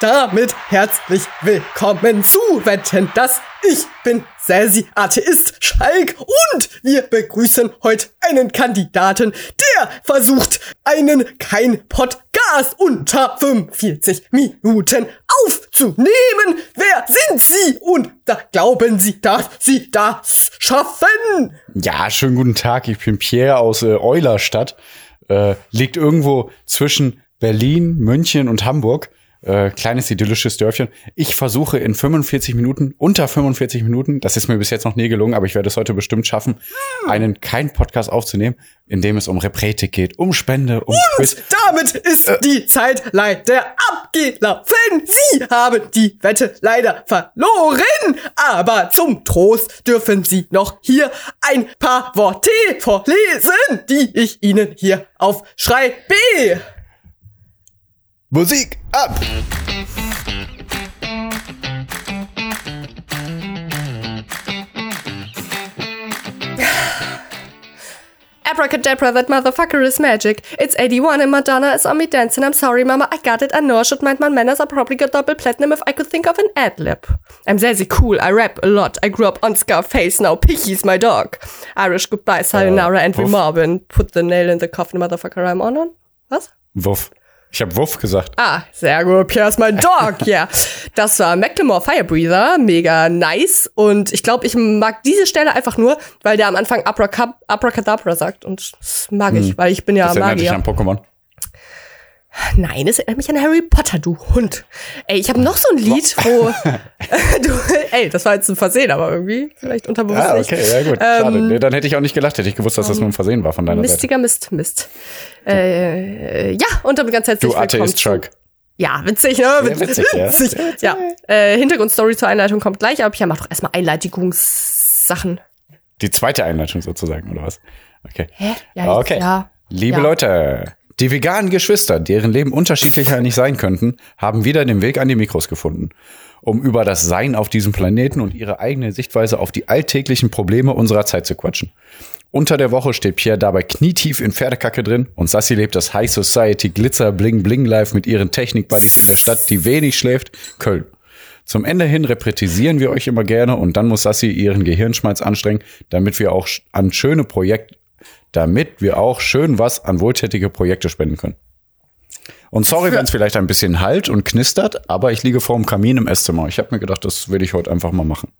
damit herzlich willkommen zu Wetten, dass ich bin Sassy Atheist Schalk und wir begrüßen heute einen Kandidaten, der versucht, einen kein Podcast unter 45 Minuten aufzunehmen. Wer sind Sie und da glauben Sie, dass Sie das schaffen? Ja, schönen guten Tag. Ich bin Pierre aus äh, Eulerstadt. Äh, liegt irgendwo zwischen Berlin, München und Hamburg äh, kleines idyllisches Dörfchen. Ich versuche in 45 Minuten, unter 45 Minuten, das ist mir bis jetzt noch nie gelungen, aber ich werde es heute bestimmt schaffen, einen kein Podcast aufzunehmen, in dem es um Repretik geht, um Spende, um Und Quiz. damit ist Äh. die Zeit leider abgelaufen. Sie haben die Wette leider verloren. Aber zum Trost dürfen Sie noch hier ein paar Worte vorlesen, die ich Ihnen hier aufschreibe. Musik ab! Abracadabra, that motherfucker is magic. It's 81 and Madonna is on me dancing. I'm sorry, Mama, I got it. I know I should mind my manners. I probably got double platinum if I could think of an ad lib. I'm Zazie cool. I rap a lot. I grew up on Scarface. Now Picky's my dog. Irish goodbye, sayonara, and we wuff. Marvin. Put the nail in the coffin, motherfucker. I'm on on. Was? Wuff. Ich habe Wuff gesagt. Ah, sehr gut. Pierre's my dog. Ja. Das war Macklemore Firebreather. Mega nice. Und ich glaube, ich mag diese Stelle einfach nur, weil der am Anfang Abracab Abracadabra sagt. Und das mag ich, weil ich bin ja Das erinnert dich Magier. an Pokémon. Nein, es erinnert mich an Harry Potter, du Hund. Ey, ich habe noch so ein Lied, wo du, ey, das war jetzt ein Versehen, aber irgendwie vielleicht unterbewusst Ah, nicht. okay, ja gut. Schade. Nee, dann hätte ich auch nicht gelacht, hätte ich gewusst, dass das nur ein Versehen war von deiner Seite. Mistiger Mist, Mist. Äh, ja, und damit ganz herzlich Du willkommen Atheist Truck. Ja, witzig, ne? Sehr witzig, ja. witzig. Ja, äh, Hintergrundstory zur Einleitung kommt gleich, aber ja, mach doch erstmal Einleitigungssachen. Die zweite Einleitung sozusagen, oder was? Okay. Hä? Ja, Ah, okay. Ja. Liebe Ja. Leute, die veganen Geschwister, deren Leben unterschiedlicher nicht sein könnten, haben wieder den Weg an die Mikros gefunden, um über das Sein auf diesem Planeten und ihre eigene Sichtweise auf die alltäglichen Probleme unserer Zeit zu quatschen. Unter der Woche steht Pierre dabei knietief in Pferdekacke drin und Sassy lebt das High Society Glitzer Bling Bling Life mit ihren Technik-Buddies in der Stadt, die wenig schläft, Köln. Zum Ende hin reprätisieren wir euch immer gerne und dann muss Sassi ihren Gehirnschmalz anstrengen, damit wir auch an schöne Projekte, damit wir auch schön was an wohltätige Projekte spenden können. Und sorry, wenn es vielleicht ein bisschen halt und knistert, aber ich liege vor dem Kamin im Esszimmer. Ich habe mir gedacht, das will ich heute einfach mal machen.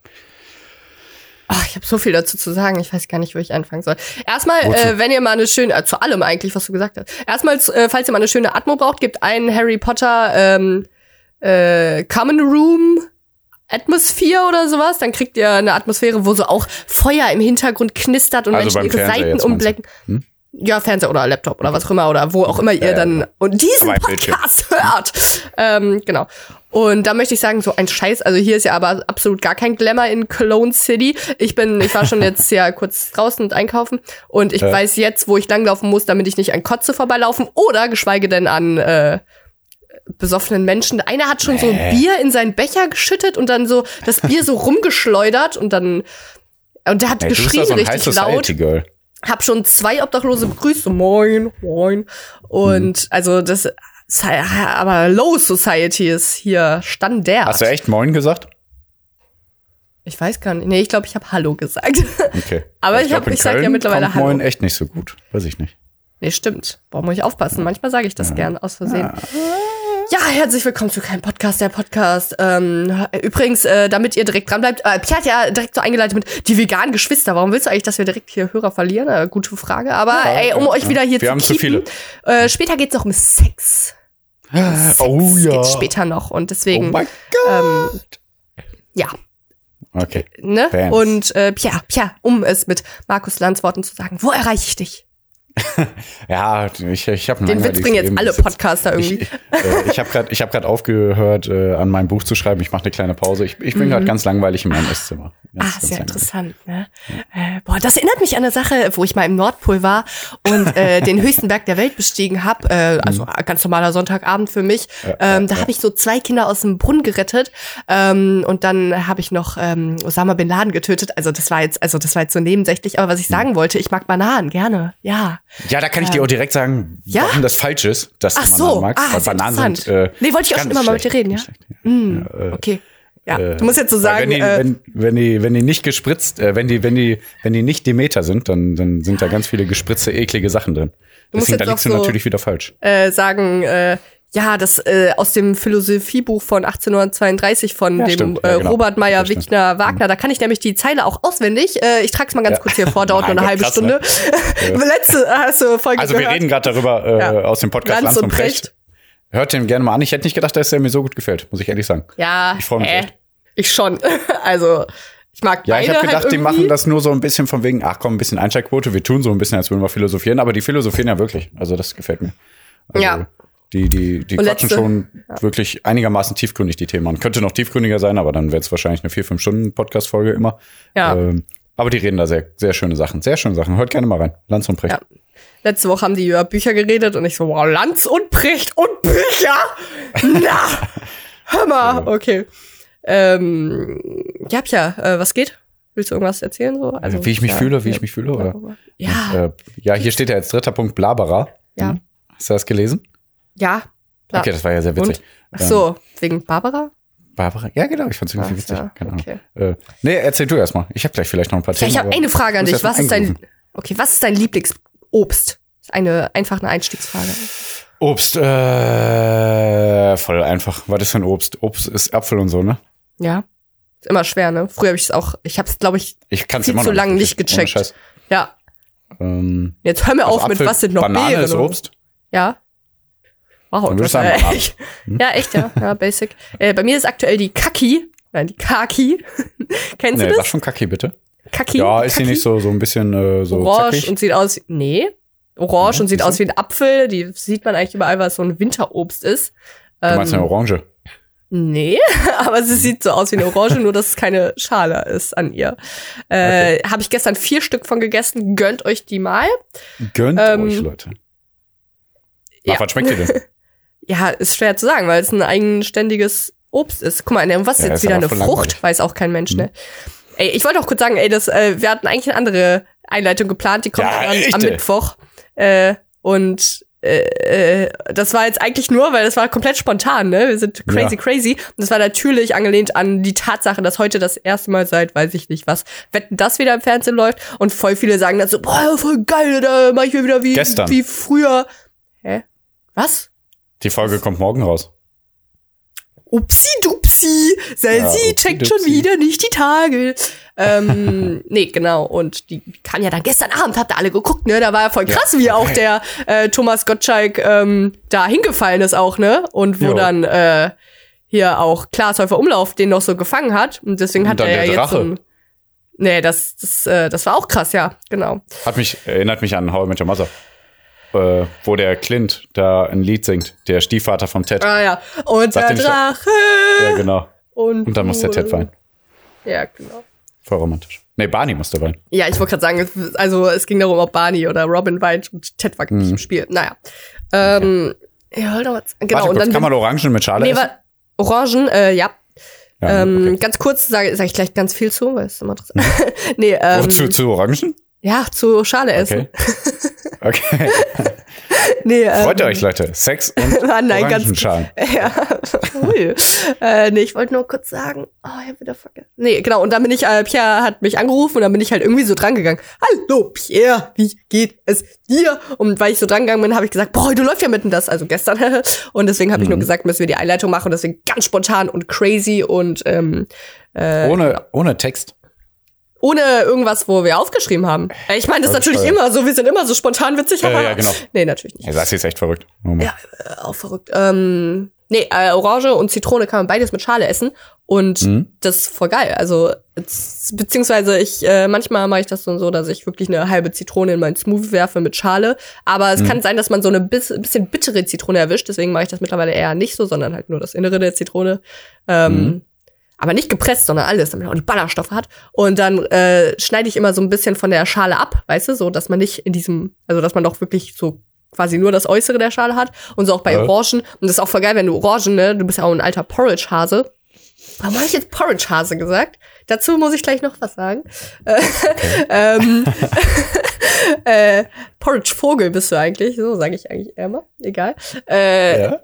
Ach, ich habe so viel dazu zu sagen. Ich weiß gar nicht, wo ich anfangen soll. Erstmal, Wozu? äh, wenn ihr mal eine schöne, äh, zu allem eigentlich, was du gesagt hast. Erstmal, äh, falls ihr mal eine schöne Atmo braucht, gibt einen Harry Potter ähm, äh, Common Room Atmosphäre oder sowas. Dann kriegt ihr eine Atmosphäre, wo so auch Feuer im Hintergrund knistert und Also Menschen ihre Seiten umblecken. Hm? Ja, Fernseher oder Laptop oder was auch immer oder wo auch immer ihr ja, dann genau. und diesen. Podcast hört. Ähm, genau. Und da möchte ich sagen, so ein Scheiß. Also hier ist ja aber absolut gar kein Glamour in Cologne City. Ich bin, ich war schon jetzt ja kurz draußen und einkaufen und ich Ja. weiß jetzt, wo ich langlaufen muss, damit ich nicht an Kotze vorbeilaufen oder geschweige denn an äh, besoffenen Menschen. Einer hat schon so Hä? Bier in seinen Becher geschüttet und dann so das Bier so rumgeschleudert und dann und der hat Ey, du bist geschrien so richtig laut Girl. hab schon zwei Obdachlose begrüßt, so moin, moin. Und also das, aber Low Society ist hier Standard. Hast du echt Moin gesagt? Ich weiß gar nicht. Nee, ich glaube, ich habe Hallo gesagt. Okay. Aber ich glaub, hab- in ich sag ja mittlerweile kommt Hallo. Moin echt nicht so gut. Weiß ich nicht. nee, stimmt. Boah, muss ich aufpassen. Manchmal sage ich das gern aus Versehen. Ja, herzlich willkommen zu keinem Podcast, der Podcast. Ähm, übrigens, äh, damit ihr direkt dran bleibt, äh, Pierre hat ja direkt so eingeleitet mit die veganen Geschwister. Warum willst du eigentlich, dass wir direkt hier Hörer verlieren? Äh, gute Frage. Aber ey, um euch wieder hier Wir zu haben zu keepen, Äh, später geht's noch um Sex. Sex Oh ja. geht's später noch und Oh deswegen, mein ähm, ja, Okay. ne? Und äh, Pia, Pia, um es mit Markus Lanz Worten zu sagen, wo erreiche ich dich? Ja, ich, ich habe Den Witz bringen jetzt alle Podcaster irgendwie. Ich, äh, ich habe gerade ich hab aufgehört, äh, an meinem Buch zu schreiben. Ich mache eine kleine Pause. Ich, ich bin gerade ganz langweilig in meinem Esszimmer. Ganz, Ah, ganz sehr langweilig. interessant, ne? Äh, boah, das erinnert mich an eine Sache, wo ich mal im Nordpol war und äh, den höchsten Berg der Welt bestiegen habe. Äh, also ganz normaler Sonntagabend für mich. ähm, da habe ich so zwei Kinder aus dem Brunnen gerettet ähm, und dann habe ich noch ähm, Osama bin Laden getötet. Also das war jetzt, also das war jetzt so nebensächlich. Aber was ich sagen wollte, ich mag Bananen gerne. Ja. Ja, da kann ich dir auch direkt sagen, Ja? warum das falsch ist, dass Ach du so, Bananen magst. ah, weil Bananen sind. Äh, Nee, wollte ich auch schon immer mal mit dir reden, ja? schlecht, Mm, Ja, äh, okay. Ja, äh, du musst jetzt so sagen, wenn die, äh, wenn, wenn die, wenn die nicht gespritzt, äh, wenn die, wenn die, wenn die nicht Demeter sind, dann, dann sind da ganz viele gespritzte, eklige Sachen drin. musst Deswegen, da liegst du so- natürlich wieder falsch. sagen, äh, ja, das äh, aus dem Philosophiebuch von 1832 von Ja, dem stimmt. äh, Ja, genau. Robert Meyer stimmt. Wichner Wagner. Da kann ich nämlich die Zeile auch auswendig. Äh, ich trag's mal ganz Ja. kurz hier vor, dauert nur eine halbe krass, Stunde. ne? Letzte hast du Folge Also wir gehört. reden gerade darüber äh, Ja. aus dem Podcast Lanz Lanz, und Precht. Hört den gerne mal an. Ich hätte nicht gedacht, dass der mir so gut gefällt, muss ich ehrlich sagen. Ja, Ich freu mich äh, echt. ich schon. also ich mag Ja, ich habe gedacht, halt die machen das nur so ein bisschen von wegen, ach komm, ein bisschen Einsteigquote, wir tun so ein bisschen, als würden wir philosophieren, aber die philosophieren ja wirklich. Also das gefällt mir. Also, Ja. Die, die, die Und quatschen letzte- schon wirklich einigermaßen tiefgründig, die Themen. Könnte noch tiefgründiger sein, aber dann wäre es wahrscheinlich eine vier, fünf Stunden Podcast-Folge immer. Ja. Ähm, aber die reden da sehr, sehr schöne Sachen. Sehr schöne Sachen. Hört gerne mal rein. Lanz und Precht. Ja. Letzte Woche haben die über Bücher geredet und ich so, wow, Lanz und Precht und Bücher? Na, hör mal, okay. Ähm, ja, Pia, äh, was geht? Willst du irgendwas erzählen? So? Also, wie ich mich ja, fühle, wie ja, ich mich fühle, oder? Ja, Äh, ja, hier steht ja jetzt dritter Punkt Blabera. Ja. Hm? Hast du das gelesen? Ja. klar. Okay, das war ja sehr witzig. Und? Ach so, wegen Barbara? Barbara? Ja, genau, ich fand's irgendwie Ach, witzig. ja, Keine Ahnung. okay. Äh, nee, erzähl du erstmal. Ich habe gleich vielleicht noch ein paar Ja, Themen. ich habe eine Frage an dich. Was ist dein, okay, was ist dein Lieblingsobst? Eine, einfach eine Einstiegsfrage. Obst, äh, voll einfach. Was ist denn Obst? Obst ist Apfel und so, ne? Ja. Ist immer schwer, ne? Früher habe ich es auch, ich habe es, glaube ich, Ich kann's Viel immer zu lange nicht gecheckt. Ja. Ähm, Jetzt hör mir also auf mit, Apfel, was sind noch Banane Beeren? ist Obst. Ja. Wow, Dann das war echt. Ja, echt, ja. Ja, basic. Äh, bei mir ist aktuell die Kaki. Nein, die Kaki. Kennst Nee, du sag das? schon Kaki, bitte. Kaki. Ja, ist sie Kaki? nicht so, so ein bisschen äh, so orange zackig? und sieht aus wie, nee. Orange Ja, und sieht aus wie ein Apfel. Die sieht man eigentlich überall, weil es so ein Winterobst ist. Du meinst eine Ähm, Orange? Nee, aber sie sieht so aus wie eine Orange, nur dass es keine Schale ist an ihr. Äh, Habe ich gestern vier Stück von gegessen. Gönnt euch die mal. Gönnt ähm, euch, Leute. ja. Ach, was schmeckt die denn? Ja, ist schwer zu sagen, weil es ein eigenständiges Obst ist. Guck mal, ne, was ist Ja, jetzt ist wieder eine Frucht? langweilig. Hm. Weiß auch kein Mensch, ne? Ey, ich wollte auch kurz sagen, ey, das, äh, wir hatten eigentlich eine andere Einleitung geplant, die kommt Ja, dann am. Mittwoch. Äh, und äh, äh, das war jetzt eigentlich nur, weil das war komplett spontan, ne? Wir sind crazy, Ja. crazy. Und das war natürlich angelehnt an die Tatsache, dass heute das erste Mal seit, weiß ich nicht was, Wetten, das wieder im Fernsehen läuft. Und voll viele sagen dann so, boah, voll geil, da mach ich mir wieder wie, Gestern. wie früher. Hä? Was? Die Folge kommt morgen raus. Upsi dupsi, Selsi Ja, upsi checkt schon dupsi. wieder nicht die Tage. ähm, nee, genau. Und die kam ja dann gestern Abend, habt ihr alle geguckt, ne? Da war ja voll krass, wie auch der äh, Thomas Gottschalk ähm, da hingefallen ist auch, ne? Und wo Jo. dann äh, hier auch Klaas Häufer Umlauf den noch so gefangen hat. Und deswegen Und hat er ja jetzt so Drache. ein Nee, das, das, äh, das war auch krass, ja, genau. Hat mich, erinnert mich an How I Met Your Mother. Äh, wo der Clint da ein Lied singt, der Stiefvater vom Ted. Ah ja. Und Sagt der Drache. Ja, genau. Und, Und dann muss der Ted weinen. Ja, genau. Voll romantisch. Nee, Barney musste weinen. Ja, ich wollte gerade sagen, es- also es ging darum, ob Barney oder Robin weint und Ted war Mhm. nicht im Spiel. Naja. Ähm, ja, halt doch was. Genau, Warte und dann kann man Orangen mit Schale nee, essen? Orangen, äh, ja. Ja, ähm, okay. Ganz kurz sage sag ich gleich ganz viel zu, weil es immer interessant Nee, ähm, Und zu, zu Orangen? ja, zu Schale essen. Okay. Okay. Nee, ähm, Freut ihr euch, Leute. Sex und Ah, nein, ganz-. Ja, ui. äh, nee, ich wollte nur kurz sagen, oh, ich hab wieder vergessen. Nee, genau, und dann bin ich, äh, Pierre hat mich angerufen und dann bin ich halt irgendwie so drangegangen. Hallo, Pierre, wie geht es dir? Und weil ich so drangegangen bin, habe ich gesagt, boah, heute läuft ja mitten das, also gestern. und deswegen habe ich nur Mhm. gesagt, müssen wir die Einleitung machen und deswegen ganz spontan und crazy und ähm, Ohne, ohne Text. Ohne irgendwas, wo wir aufgeschrieben haben. Äh, Ich meine, das ist natürlich immer so, wir sind immer so spontan witzig, aber ja, genau. nee, natürlich nicht. Ja, das ist jetzt echt verrückt. Mann. Ja, äh, auch verrückt. Ähm, Nee, äh, Orange und Zitrone kann man beides mit Schale essen. Und Mhm. das ist voll geil. Also, beziehungsweise ich, äh, manchmal mache ich das so, dass ich wirklich eine halbe Zitrone in meinen Smoothie werfe mit Schale. Aber Mhm. es kann sein, dass man so eine bis, bisschen bittere Zitrone erwischt. Deswegen mache ich das mittlerweile eher nicht so, sondern halt nur das Innere der Zitrone. Ähm, Mhm. Aber nicht gepresst, sondern alles, damit man auch die Ballaststoffe hat. Und dann äh, schneide ich immer so ein bisschen von der Schale ab, weißt du, so, dass man nicht in diesem, also dass man doch wirklich so quasi nur das Äußere der Schale hat. Und so auch bei Ja. Orangen. Und das ist auch voll geil, wenn du Orangen, ne, du bist ja auch ein alter Porridge-Hase. Warum habe ich jetzt Porridge-Hase gesagt? Dazu muss ich gleich noch was sagen. Äh, ähm, äh, Porridge-Vogel bist du eigentlich, so sage ich eigentlich mal. Egal. Äh, Ja?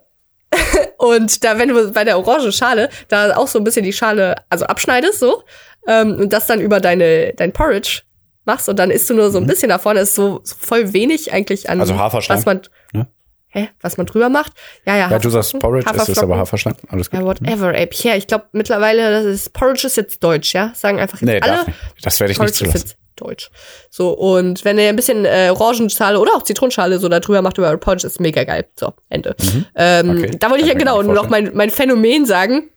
und da, wenn du bei der Orangenschale da auch so ein bisschen die Schale, also abschneidest so, ähm, und das dann über deine, dein Porridge machst und dann isst du nur so ein bisschen davon, ist so, so voll wenig eigentlich an, Mhm. Also Haferschleim, was man, ne? hä, was man drüber macht. Ja, ja, Ja, du sagst Porridge, es ist aber Haferflocken. Haferschleim. Alles gut. Ja, whatever, ey. Pierre, ich glaube mittlerweile, das ist, Porridge ist jetzt deutsch, ja? Sagen einfach jetzt Nee, alle. darf nicht. Das werde ich nicht Porridge ist zulassen. Deutsch. So, und wenn ihr ein bisschen äh, Orangenschale oder auch Zitronenschale so da drüber macht über Porridge, ist mega geil. So, Ende. Ähm, Mhm. Okay. Da wollte ich ja genau noch mein, mein Phänomen sagen.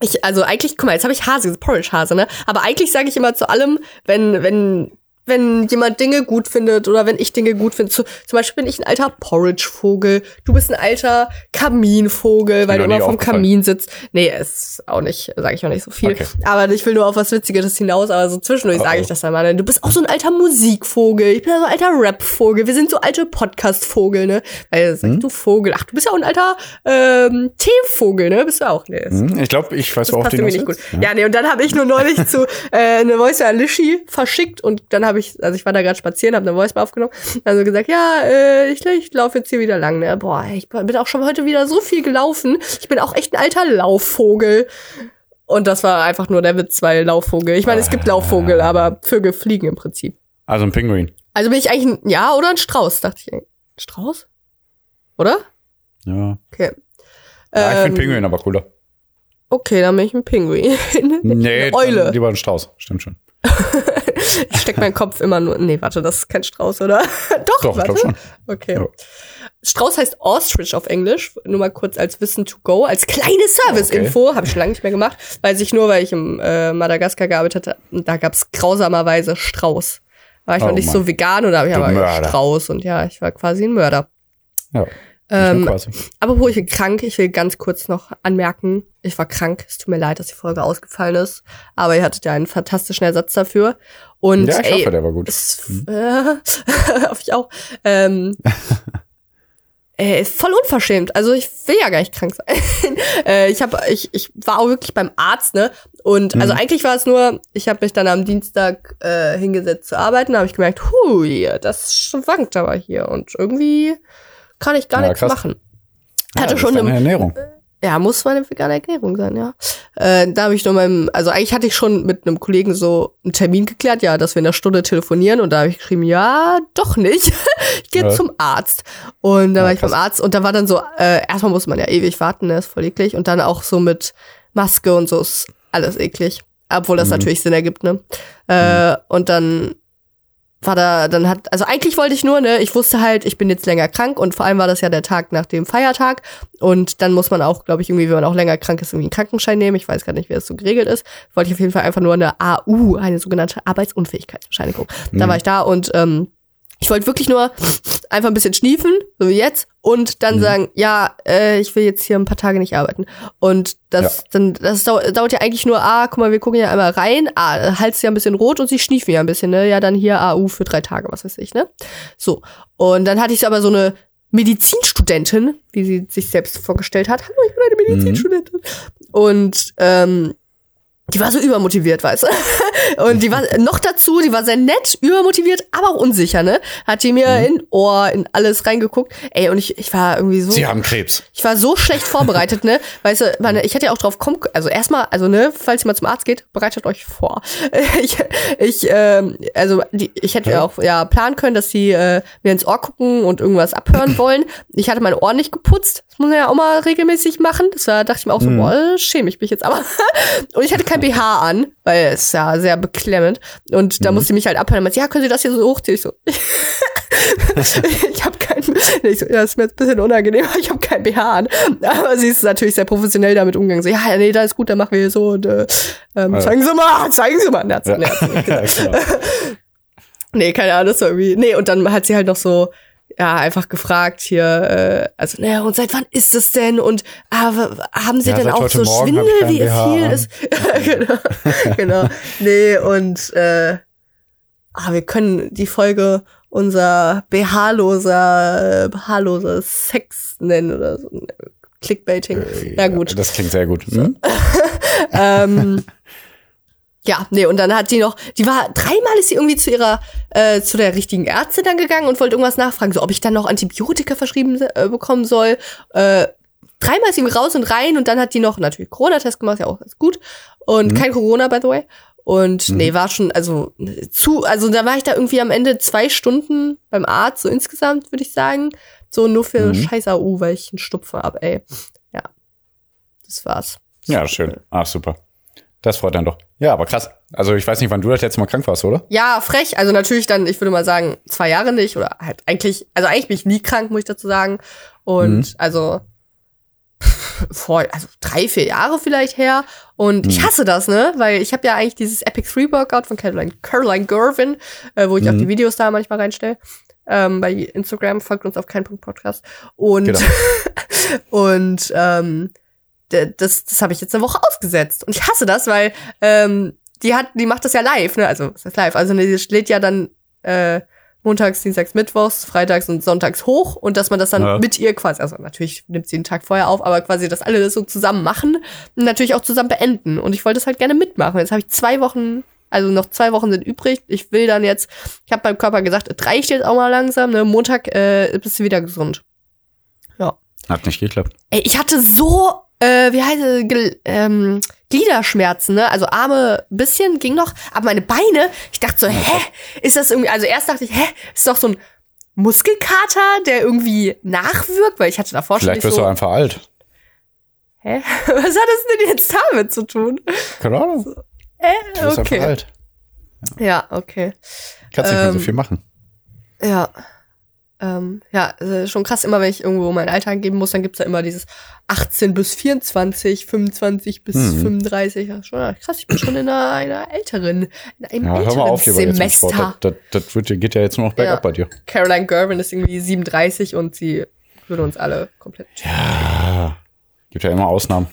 Ich, also eigentlich, guck mal, jetzt habe ich Hase, Porridge-Hase, ne? Aber eigentlich sage ich immer zu allem, wenn, wenn, wenn jemand Dinge gut findet oder wenn ich Dinge gut finde. Zu, zum Beispiel bin ich ein alter Porridge-Vogel. Du bist ein alter Kaminvogel, weil du immer vom. Kamin sitzt. Nee, ist auch nicht, sage ich auch nicht so viel. Okay. Aber ich will nur auf was Witziges hinaus, aber so zwischendurch Oh, sage oh. ich das dann mal. Du bist auch so ein alter Musikvogel. Ich bin so ein alter Rap-Vogel. Wir sind so alte Podcast-Vogel, ne? Weil sagst Hm? du Vogel. Ach, du bist ja auch ein alter ähm, Teevogel, ne? Bist du auch? Das Hm, Ich glaube, ich weiß, worauf du nicht gut. willst. Ja. nee, und dann habe ich nur neulich zu äh, eine Voice Alishi verschickt und dann habe ich, also ich war da gerade spazieren, habe eine Voice aufgenommen, also gesagt, ja, äh, ich, ich laufe jetzt hier wieder lang. Ne? Boah, ich bin auch schon heute wieder so viel gelaufen. Ich bin auch echt ein alter Laufvogel. Und das war einfach nur der Witz, weil Laufvogel. Ich meine, es gibt Laufvogel, aber Vögel fliegen im Prinzip. Also ein Pinguin. Also bin ich eigentlich ein, ja, oder ein Strauß, dachte ich. Ein Strauß? Oder? Ja. Okay. ja ich Ähm, finde Pinguin aber cooler. Okay, dann bin ich ein Pinguin. Nee, eine Eule. lieber ein Strauß. Stimmt schon. Ich steck meinen Kopf immer nur. Nee, warte, das ist kein Strauß, oder? Doch, Doch, ich warte. glaub schon. Okay. Ja. Strauß heißt Ostrich auf Englisch. Nur mal kurz als Wissen to go, als kleine Service-Info. Habe ich schon lange nicht mehr gemacht. Weiß ich nur, weil ich im äh, Madagaskar gearbeitet. Und Da gab's grausamerweise Strauß. War ich Oh noch nicht Mann. so vegan oder habe ich aber Mörder. Strauß. Und ja, ich war quasi ein Mörder. Ja. Ähm, aber ich bin krank. Ich will ganz kurz noch anmerken, ich war krank. Es tut mir leid, dass die Folge ausgefallen ist. Aber ihr hattet ja einen fantastischen Ersatz dafür. Und Ja, ich ey, hoffe, der war gut. es, äh, hoffe ich auch. Ähm, äh, ist voll unverschämt. Also ich will ja gar nicht krank sein. äh, ich habe, ich, ich war auch wirklich beim Arzt, ne? Und also Mhm. eigentlich war es nur, ich habe mich dann am Dienstag äh, hingesetzt zu arbeiten, da habe ich gemerkt, hui, das schwankt aber hier und irgendwie kann ich gar Ja, nichts krass. machen. Ja, hatte schon eine, Ernährung. ja, muss meine vegane Ernährung sein, ja. Äh, da habe ich nur meinem, also eigentlich hatte ich schon mit einem Kollegen so einen Termin geklärt, ja, dass wir in einer Stunde telefonieren und da habe ich geschrieben, ja, doch nicht. ich gehe Ja. zum Arzt. Und da war ich krass. beim Arzt und da war dann so, äh, erstmal muss man ja ewig warten, ne, ist voll eklig. Und dann auch so mit Maske und so ist alles eklig. Obwohl das Mhm. natürlich Sinn ergibt, ne? Äh, und dann war da, dann hat, also eigentlich wollte ich nur, ne, ich wusste halt, ich bin jetzt länger krank und vor allem war das ja der Tag nach dem Feiertag und dann muss man auch, glaube ich, irgendwie, wenn man auch länger krank ist, irgendwie einen Krankenschein nehmen. Ich weiß gar nicht, wie das so geregelt ist. Wollte ich auf jeden Fall einfach nur eine AU, eine sogenannte Arbeitsunfähigkeitsbescheinigung. Da Mhm. war ich da und ähm, ich wollte wirklich nur einfach ein bisschen schniefen, so wie jetzt, und dann Mhm. sagen, ja, äh, ich will jetzt hier ein paar Tage nicht arbeiten. Und das, Ja. dann, das dauert, dauert ja eigentlich nur, ah, guck mal, wir gucken ja einmal rein, ah, Hals ja ein bisschen rot und sie schniefen ja ein bisschen, ne? Ja, dann hier AU für drei Tage, was weiß ich, ne? So. Und dann hatte ich aber so eine Medizinstudentin, wie sie sich selbst vorgestellt hat. Hallo, ich bin eine Medizinstudentin. Und ähm, die war so übermotiviert, weißt du? Und die war noch dazu, die war sehr nett, übermotiviert, aber auch unsicher, ne? Hat die mir in Ohr, in alles reingeguckt. Ey, und ich, ich war irgendwie so. Sie haben Krebs. Ich war so schlecht vorbereitet, ne? Weißt du, meine, ich hätte ja auch drauf kommen, also erstmal, also ne, falls ihr mal zum Arzt geht, bereitet euch vor. Ich, ich ähm, also die, ich hätte ja Ja. auch ja planen können, dass die äh, mir ins Ohr gucken und irgendwas abhören wollen. Ich hatte mein Ohr nicht geputzt. Das muss man ja auch mal regelmäßig machen. Das war, dachte ich mir auch so, Mhm. boah, schäme ich mich jetzt aber. Und ich hatte kein BH an, weil es ja sehr beklemmend. Und da musste ich mich halt abhören. Und meinte, ja, können Sie das hier so hochziehen? Ich so, ich habe kein, nee, ich so, ja, ist mir jetzt ein bisschen unangenehm, ich habe kein BH an. Aber sie ist natürlich sehr professionell damit umgegangen. So, ja, nee, da ist gut, dann machen wir hier so und äh, ähm, Ja. zeigen Sie mal, zeigen Sie mal. Sie nicht gesagt. genau. Nee, keine Ahnung, das war irgendwie. Nee, und dann hat sie halt noch so, ja, einfach gefragt hier, äh, also, naja, und seit wann ist es denn? Und ah, haben sie Ja, denn auch so Morgen Schwindel, wie BH viel an. ist? genau. genau. Nee, und äh, ah, wir können die Folge unser BH-loser, äh, BH-loser Sex nennen oder so. Clickbaiting. Na gut. Das klingt sehr gut. Hm? ähm, ja, nee, und dann hat die noch, die war, dreimal ist sie irgendwie zu ihrer, äh, zu der richtigen Ärztin dann gegangen und wollte irgendwas nachfragen, so ob ich dann noch Antibiotika verschrieben äh, bekommen soll. Äh, dreimal ist sie raus und rein und dann hat die noch natürlich Corona-Test gemacht, ja auch alles gut. Und kein Corona, by the way. Und nee, war schon, also zu, also da war ich da irgendwie am Ende zwei Stunden beim Arzt, so insgesamt, würde ich sagen. So nur für Mhm. scheiß AU, weil ich einen Stupfer hab, ey. Ja. Das war's. Ja, schön. Ach, super. Das freut dann doch. Ja, aber krass. Also ich weiß nicht, wann du das letzte Mal krank warst, oder? Ja, frech. Also natürlich dann, ich würde mal sagen, zwei Jahre nicht oder halt eigentlich, also eigentlich bin ich nie krank, muss ich dazu sagen. Und also pff, vor, also drei, vier Jahre vielleicht her. Und ich hasse das, ne? Weil ich habe ja eigentlich dieses Epic 3 Workout von Caroline, Caroline Gervin, äh, wo ich auch die Videos da manchmal reinstelle. Ähm, bei Instagram folgt uns auf keinen Punkt Podcast. Und, Genau. und ähm, das, das habe ich jetzt eine Woche ausgesetzt. Und ich hasse das, weil ähm, die hat, die macht das ja live, ne? Also was heißt live? Also ne, die lädt ja dann äh, montags, dienstags, mittwochs, freitags und sonntags hoch und dass man das dann Ja. mit ihr quasi, also natürlich nimmt sie den Tag vorher auf, aber quasi, dass alle das so zusammen machen und natürlich auch zusammen beenden. Und ich wollte das halt gerne mitmachen. Jetzt habe ich zwei Wochen, also noch zwei Wochen sind übrig. Ich will dann jetzt, ich habe meinem Körper gesagt, es reicht jetzt auch mal langsam, ne? Montag äh, bist du wieder gesund. Hat nicht geklappt. Ey, ich hatte so, äh, wie heißt es, Gel- ähm, Gliederschmerzen, ne? Also Arme bisschen ging noch, aber meine Beine, ich dachte so, hä, ist das irgendwie, also erst dachte ich, hä, ist doch so ein Muskelkater, der irgendwie nachwirkt, weil ich hatte davor Vielleicht schon wirst nicht du so, einfach alt. hä, was hat das denn jetzt damit zu tun? Keine Ahnung. Äh, Du bist einfach okay. alt. Ja, okay. Kannst nicht mehr so Ähm, viel machen. Ja. Ähm, ja, schon krass, immer wenn ich irgendwo meinen Alter angeben muss, dann gibt's da immer dieses 18 bis 24, 25 bis Mhm. 35. Ja, schon, krass, ich bin schon in einer, einer älteren, in einem Ja, hör älteren mal auf Semester. Das, das, das geht ja jetzt nur noch bergab Ja. bei dir. Caroline Gervin ist irgendwie 37 und sie würde uns alle komplett. Ja. Gibt ja immer Ausnahmen.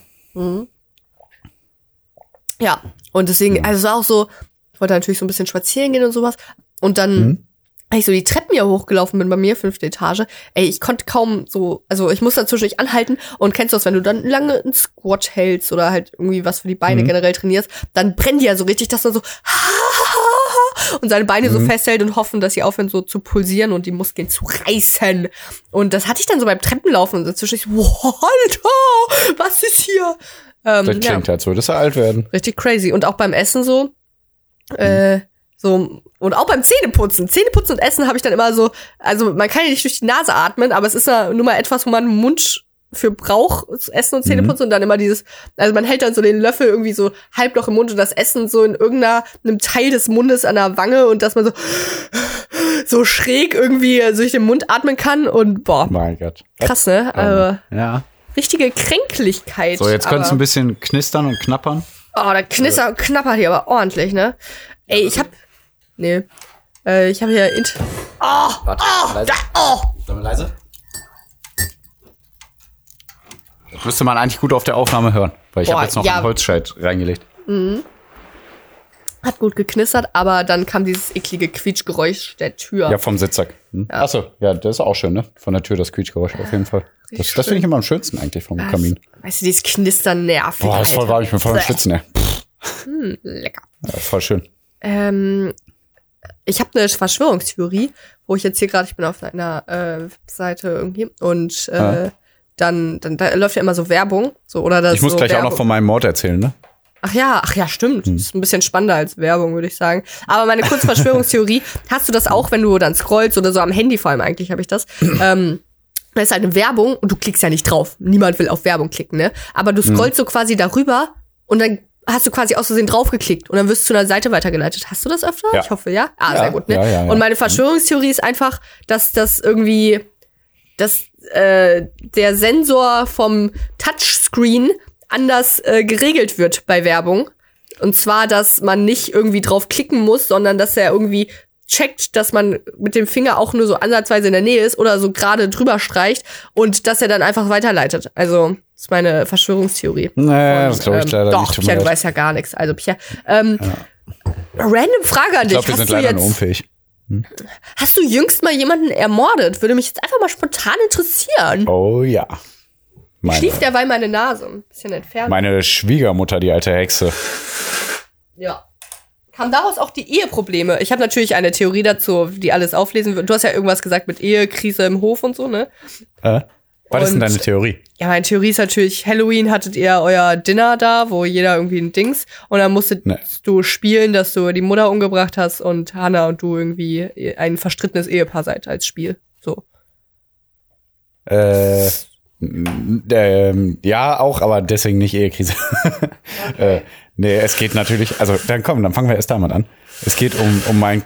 Ja, und deswegen, also es war auch so, ich wollte natürlich so ein bisschen spazieren gehen und sowas. Und dann, Mhm. Ich so die Treppen hier hochgelaufen bin bei mir, fünfte Etage, ey, ich konnte kaum so, also ich musste zwischendurch anhalten und kennst du das, wenn du dann lange einen Squat hältst oder halt irgendwie was für die Beine Mhm. generell trainierst, dann brennen die ja so richtig, dass man so und seine Beine so Mhm. festhält und hoffen, dass sie aufhören so zu pulsieren und die Muskeln zu reißen. Und das hatte ich dann so beim Treppenlaufen und dazwischen ich so, wow, Alter, was ist hier? Ähm, Das ja. klingt, als würdest du alt werden. Richtig crazy. Und auch beim Essen so. Äh, so, und auch beim Zähneputzen. Zähneputzen und Essen habe ich dann immer so, also man kann ja nicht durch die Nase atmen, aber es ist ja nur mal etwas, wo man einen Mund für braucht, Essen und Zähneputzen und dann immer dieses, also man hält dann so den Löffel irgendwie so halb noch im Mund und das Essen so in irgendeiner, einem Teil des Mundes an der Wange und dass man so, so schräg irgendwie durch den Mund atmen kann und boah, Mein Gott. krass, ne? Also, Ja. richtige Kränklichkeit. So, jetzt könntest du ein bisschen knistern und knappern. Oh, da knistert und knappert hier aber ordentlich, ne? Ey, ich hab. Nee. Äh, ich habe hier. Int oh, Warte, oh, leise. da, oh. Sag mal leise. Das müsste man eigentlich gut auf der Aufnahme hören, weil ich habe jetzt noch ja. einen Holzscheit reingelegt. Hat gut geknistert, aber dann kam dieses eklige Quietschgeräusch der Tür. Ja, vom Sitzsack. Hm? Achso, ja, das ist auch schön, ne? Von der Tür das Quietschgeräusch auf jeden Fall. Das, das finde ich immer am schönsten eigentlich vom Was? Kamin. Weißt du, dieses Knistern nervt. Boah, das ist voll warm, ich bin voll am. Schwitzen, ne? Hm, lecker. Ja, ist voll schön. Ähm, ich habe eine Verschwörungstheorie, wo ich jetzt hier gerade, ich bin auf einer äh, Seite irgendwie und äh, Ah. dann, dann da läuft ja immer so Werbung, so oder das Ich muss so gleich auch Werbung. noch von meinem Mord erzählen, ne? Ach ja, ach ja, stimmt. Hm. Das ist ein bisschen spannender als Werbung, würde ich sagen. Aber meine kurze Verschwörungstheorie, hast du das auch, wenn du dann scrollst oder so am Handy vor allem eigentlich habe ich das. ähm, da ist halt eine Werbung und du klickst ja nicht drauf. Niemand will auf Werbung klicken, ne? Aber du scrollst so quasi darüber und dann hast du quasi aus Versehen draufgeklickt und dann wirst du zu einer Seite weitergeleitet. Hast du das öfter? Ja. Ich hoffe, ja. Ah, Ja, sehr gut, ne? ja. Und meine Verschwörungstheorie ist einfach, dass das irgendwie, dass äh, der Sensor vom Touchscreen anders äh, geregelt wird bei Werbung. Und zwar, dass man nicht irgendwie drauf klicken muss, sondern dass er irgendwie checkt, dass man mit dem Finger auch nur so ansatzweise in der Nähe ist oder so gerade drüber streicht und dass er dann einfach weiterleitet. Also, das ist meine Verschwörungstheorie. Nee, Und, das glaube ich ähm, leider doch, nicht. Mir Pierre, du weißt ja gar nichts. Also, Pierre, ähm, random Frage an Ich dich. glaube, wir hast, sind leider nur jetzt, unfähig. hast du jüngst mal jemanden ermordet? Würde mich jetzt einfach mal spontan interessieren. Oh ja. Meine, Schlief derweil meine Nase ein bisschen entfernt. meine Schwiegermutter, die alte Hexe. Ja. Kam daraus auch die Eheprobleme? Ich habe natürlich eine Theorie dazu, die alles auflesen wird. Du hast ja irgendwas gesagt mit Ehekrise im Hof und so, ne? Äh? Was ist denn deine Theorie? Ja, meine Theorie ist natürlich, Halloween hattet ihr euer Dinner da, wo jeder irgendwie ein Dings und dann musstet Nee. du spielen, dass du die Mutter umgebracht hast und Hannah und du irgendwie ein verstrittenes Ehepaar seid als Spiel. So. Äh, ähm, ja, auch, aber deswegen nicht Ehekrise. äh, nee, es geht natürlich, also dann komm, dann fangen wir erst damit an. Es geht um, um mein.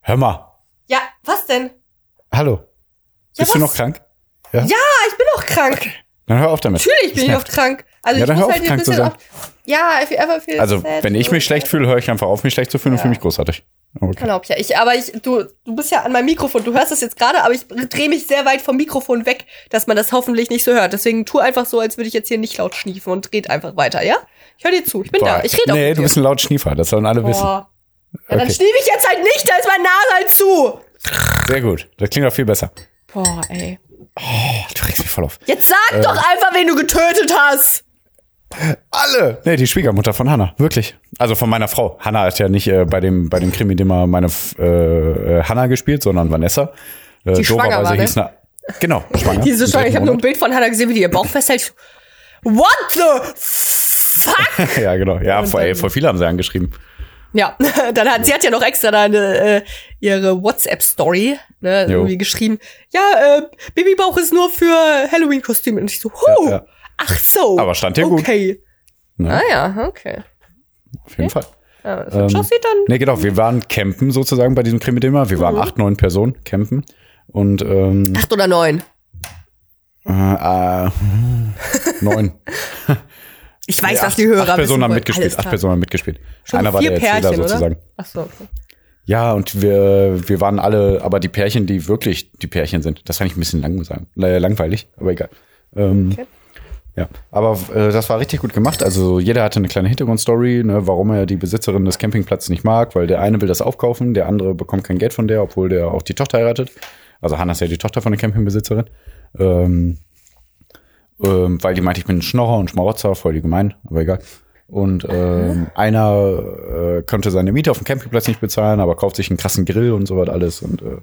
Hör mal, Ja, was denn? hallo. Ja, Bist du was? noch krank? Ja, ich bin auch krank. Dann hör auf damit. Natürlich bin ich oft krank. Also Ja, ich dann muss hör auf, halt ein krank zu bisschen sein. auf, Ja, I feel ever feel Also, sad. wenn ich mich schlecht fühle, höre ich einfach auf, mich schlecht zu fühlen und fühle mich großartig. Okay. Genau, ja. Ich, aber ich, du, du bist ja an meinem Mikrofon. Du hörst das jetzt gerade, aber ich drehe mich sehr weit vom Mikrofon weg, dass man das hoffentlich nicht so hört. Deswegen tu einfach so, als würde ich jetzt hier nicht laut schniefen und red einfach weiter, ja? Ich höre dir zu. Ich bin da. Ich rede auch Nee, mit du dir. bist ein laut Schniefer, das sollen alle wissen. Boah. Ja, dann Okay. schniefe ich jetzt halt nicht, da ist meine Nase halt zu. Sehr gut. Das klingt auch viel besser. Boah, ey. Oh, du regst mich voll auf. Jetzt sag Äh. doch einfach, wen du getötet hast. Alle! Nee, die Schwiegermutter von Hannah, wirklich. Also von meiner Frau. Hannah hat ja nicht äh, bei dem bei dem Krimi immer meine äh, äh, Hannah gespielt, sondern Vanessa. Äh, Die schwanger war, ne? hieß na, Genau, schwanger. Diese Im Schlange, ich habe nur ein. Bild von Hannah gesehen, wie die ihr Bauch festhält. What the fuck? Ja, genau. Ja, voll, ey, voll viele haben sie angeschrieben. Ja, dann hat sie hat ja noch extra da eine, äh, ihre WhatsApp-Story ne, Jo. irgendwie geschrieben. Ja, äh, Babybauch ist nur für Halloween-Kostüme. Und ich so, huh, Ja, ja. Ach so. Aber stand ja gut. Okay. Ne? Ah ja, okay. Auf jeden Fall. Ja, Ähm, aussieht dann. Nee, genau. Wir waren campen sozusagen bei diesem Krimi-Thema. Wir Mhm. waren acht, neun Personen campen. Und ähm, Acht oder neun. äh, äh, neun. Ich weiß, Nee, was acht, die Hörer acht Personen haben wollen. mitgespielt. Acht. Personen haben mitgespielt. Schon Einer war der Erzähler Pärchen, sozusagen. Oder? Ach so, okay. Ja, und wir, wir waren alle, aber die Pärchen, die wirklich die Pärchen sind, das fand ich ein bisschen lang, sagen, äh, langweilig, aber egal. Ähm, Okay. Ja, aber äh, das war richtig gut gemacht. Also jeder hatte eine kleine Hintergrundstory, ne, warum er die Besitzerin des Campingplatzes nicht mag, weil der eine will das aufkaufen, der andere bekommt kein Geld von der, obwohl der auch die Tochter heiratet. Also Hannah ist ja die Tochter von der Campingbesitzerin. Ähm, ähm, weil die meinte, ich bin ein Schnorrer und Schmarotzer, voll die gemein, aber egal. Und ähm, einer äh, konnte seine Miete auf dem Campingplatz nicht bezahlen, aber kauft sich einen krassen Grill und so was alles. Und äh,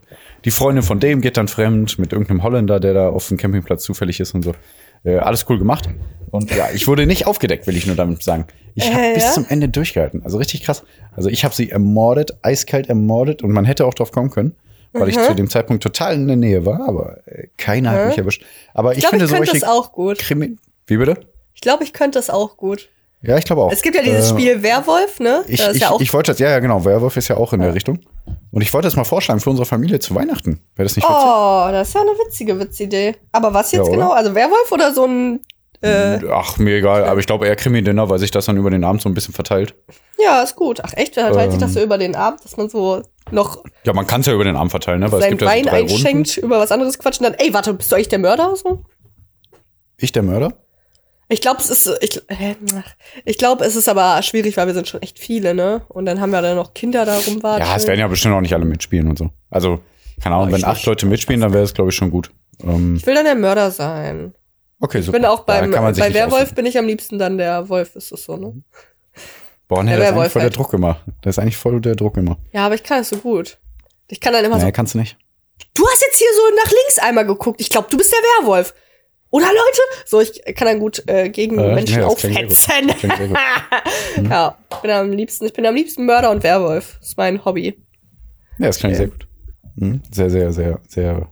die Freundin von dem geht dann fremd mit irgendeinem Holländer, der da auf dem Campingplatz zufällig ist und so. Äh, alles cool gemacht. Und ja, ich wurde nicht aufgedeckt, will ich nur damit sagen. Ich habe Äh, bis ja? zum Ende durchgehalten. Also richtig krass. Also ich habe sie ermordet, eiskalt ermordet und man hätte auch drauf kommen können, weil ich zu dem Zeitpunkt total in der Nähe war, aber äh, keiner hat mich erwischt. Aber ich, Ich glaube, finde ich könnte solche das auch gut. Krimi. Wie bitte? Ich glaube, ich könnte das auch gut. Ja, ich glaube auch. Es gibt ja dieses Äh, Spiel Werwolf, ne? Ich, ich, ja ich wollte das, ja, ja, genau. Werwolf ist ja auch in der Richtung. Und ich wollte das mal vorschlagen für unsere Familie zu Weihnachten. Wäre das nicht witzig? Oh, das ist ja eine witzige Witzidee. Aber was jetzt Ja, genau? Also Werwolf oder so ein. Äh, Ach, mir egal. Aber ich glaube eher Krimi-Dinner, weil sich das dann über den Abend so ein bisschen verteilt. ja, ist gut. Ach echt, verteilt Ähm. sich das so über den Abend, dass man so noch Ja, man kann es ja über den Abend verteilen, ne? Weil es gibt ja so Wein drei Runden. einschenkt, über was anderes quatschen, dann, ey, warte, bist du eigentlich der Mörder? So? Ich der Mörder? Ich glaube, es ist, ich, ich glaube, es ist aber schwierig, weil wir sind schon echt viele, ne? Und dann haben wir dann noch Kinder da rumwarten. Ja, es werden ja bestimmt auch nicht alle mitspielen und so. Also, keine Ahnung, wenn ich acht. Leute mitspielen, dann wäre es, glaube ich, schon gut. Ähm, Ich will dann der Mörder sein. okay, Ich super. bin auch beim, sich bei Werwolf aussuchen. bin ich am liebsten dann der Wolf, ist es so, ne? Boah, nee, der das ist eigentlich voll der halt. Druck immer. Das ist eigentlich voll der Druck immer. Ja, aber ich kann es so gut. Ich kann dann immer Nee, so, kannst du nicht. du hast jetzt hier so nach links einmal geguckt. Ich glaube, du bist der Werwolf. Oder Leute? So, ich kann dann gut äh, gegen Äh, Menschen nee, aufhetzen. Mhm. ja, ich bin am liebsten, ich bin am liebsten Mörder und Werwolf. Das ist mein Hobby. Ja, das klingt sehr gut. Mhm. Sehr, sehr, sehr, sehr.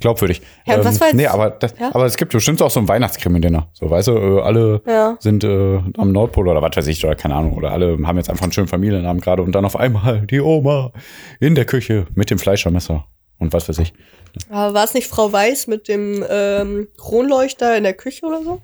glaubwürdig. Ja, und was war jetzt- Nee, aber, das, Ja? aber es gibt bestimmt auch so ein Weihnachtskrimi-Dinner. So, weißt du, äh, alle Ja. sind äh, am Nordpol oder was weiß ich, oder keine Ahnung, oder alle haben jetzt einfach einen schönen Familiennamen gerade und dann auf einmal die Oma in der Küche mit dem Fleischermesser und was weiß ich. Aber war es nicht Frau Weiß mit dem ähm, Kronleuchter in der Küche oder so?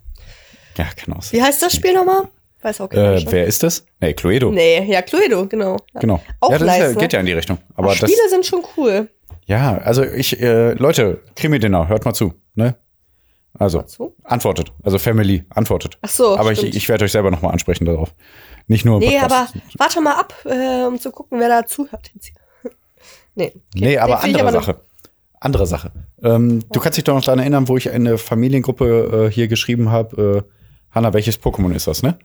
Ja, kann auch Wie sein. heißt das Spiel nochmal? Weiß auch Äh, wer ist das? Nee, Cluedo. Nee, ja, Cluedo, genau. Ja. Genau. Auch ja, das nice, ja, ne? geht ja in die Richtung. Aber Ach, das, Spiele sind schon cool. ja, also ich, äh, Leute, Krimi-Dinner, hört mal zu, ne? Also, antwortet. Also Family, antwortet. Ach so, Aber ich, stimmt. ich werde euch selber nochmal ansprechen darauf. Nicht nur Nee, Podcast. aber warte mal ab, äh, um zu gucken, wer da zuhört jetzt hier. nee. Okay. Nee, aber ich andere aber Sache. Andere Sache. Ähm, Du kannst dich doch noch daran erinnern, wo ich eine Familiengruppe äh, hier geschrieben habe. Äh, Hanna, welches Pokémon ist das, ne?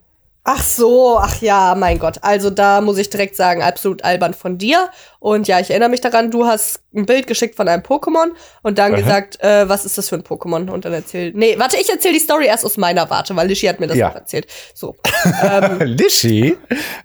Ach so, ach ja, mein Gott. Also da muss ich direkt sagen, absolut albern von dir. Und ja, ich erinnere mich daran, du hast ein Bild geschickt von einem Pokémon und dann Aha. gesagt, äh, was ist das für ein Pokémon? Und dann erzählt. Nee, warte, ich erzähle die Story erst aus meiner Warte, weil Lishi hat mir das Ja. auch erzählt. So. ähm, Lishi?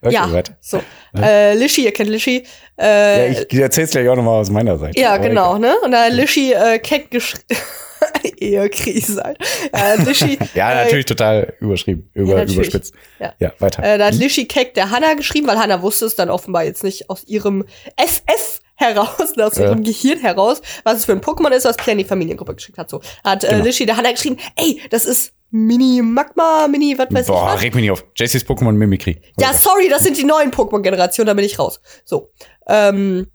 Okay, ja, warte. so. Äh, Lishi, ihr kennt Lishi. Äh, Ja, ich erzähl's gleich auch nochmal aus meiner Seite. Ja, genau, ne? Und da Lishi äh, keck geschrieben. Ehekrise halt. Äh, Lishi. Ja, äh, natürlich total überschrieben, über, natürlich. überspitzt. Ja. ja weiter. Äh, da hat Lishi Keck der Hanna geschrieben, weil Hanna wusste es dann offenbar jetzt nicht aus ihrem FF heraus, aus Ja. ihrem Gehirn heraus, was es für ein Pokémon ist, was Pierre in die Familiengruppe geschickt hat. So hat äh, Genau. Lishi der Hanna geschrieben, ey, das ist Mini Magma, Mini, was weiß ich Boah, reg mich nicht auf. JC's Pokémon Mimikry. Ja, sorry, das sind die neuen Pokémon-Generationen, da bin ich raus. So. Ähm,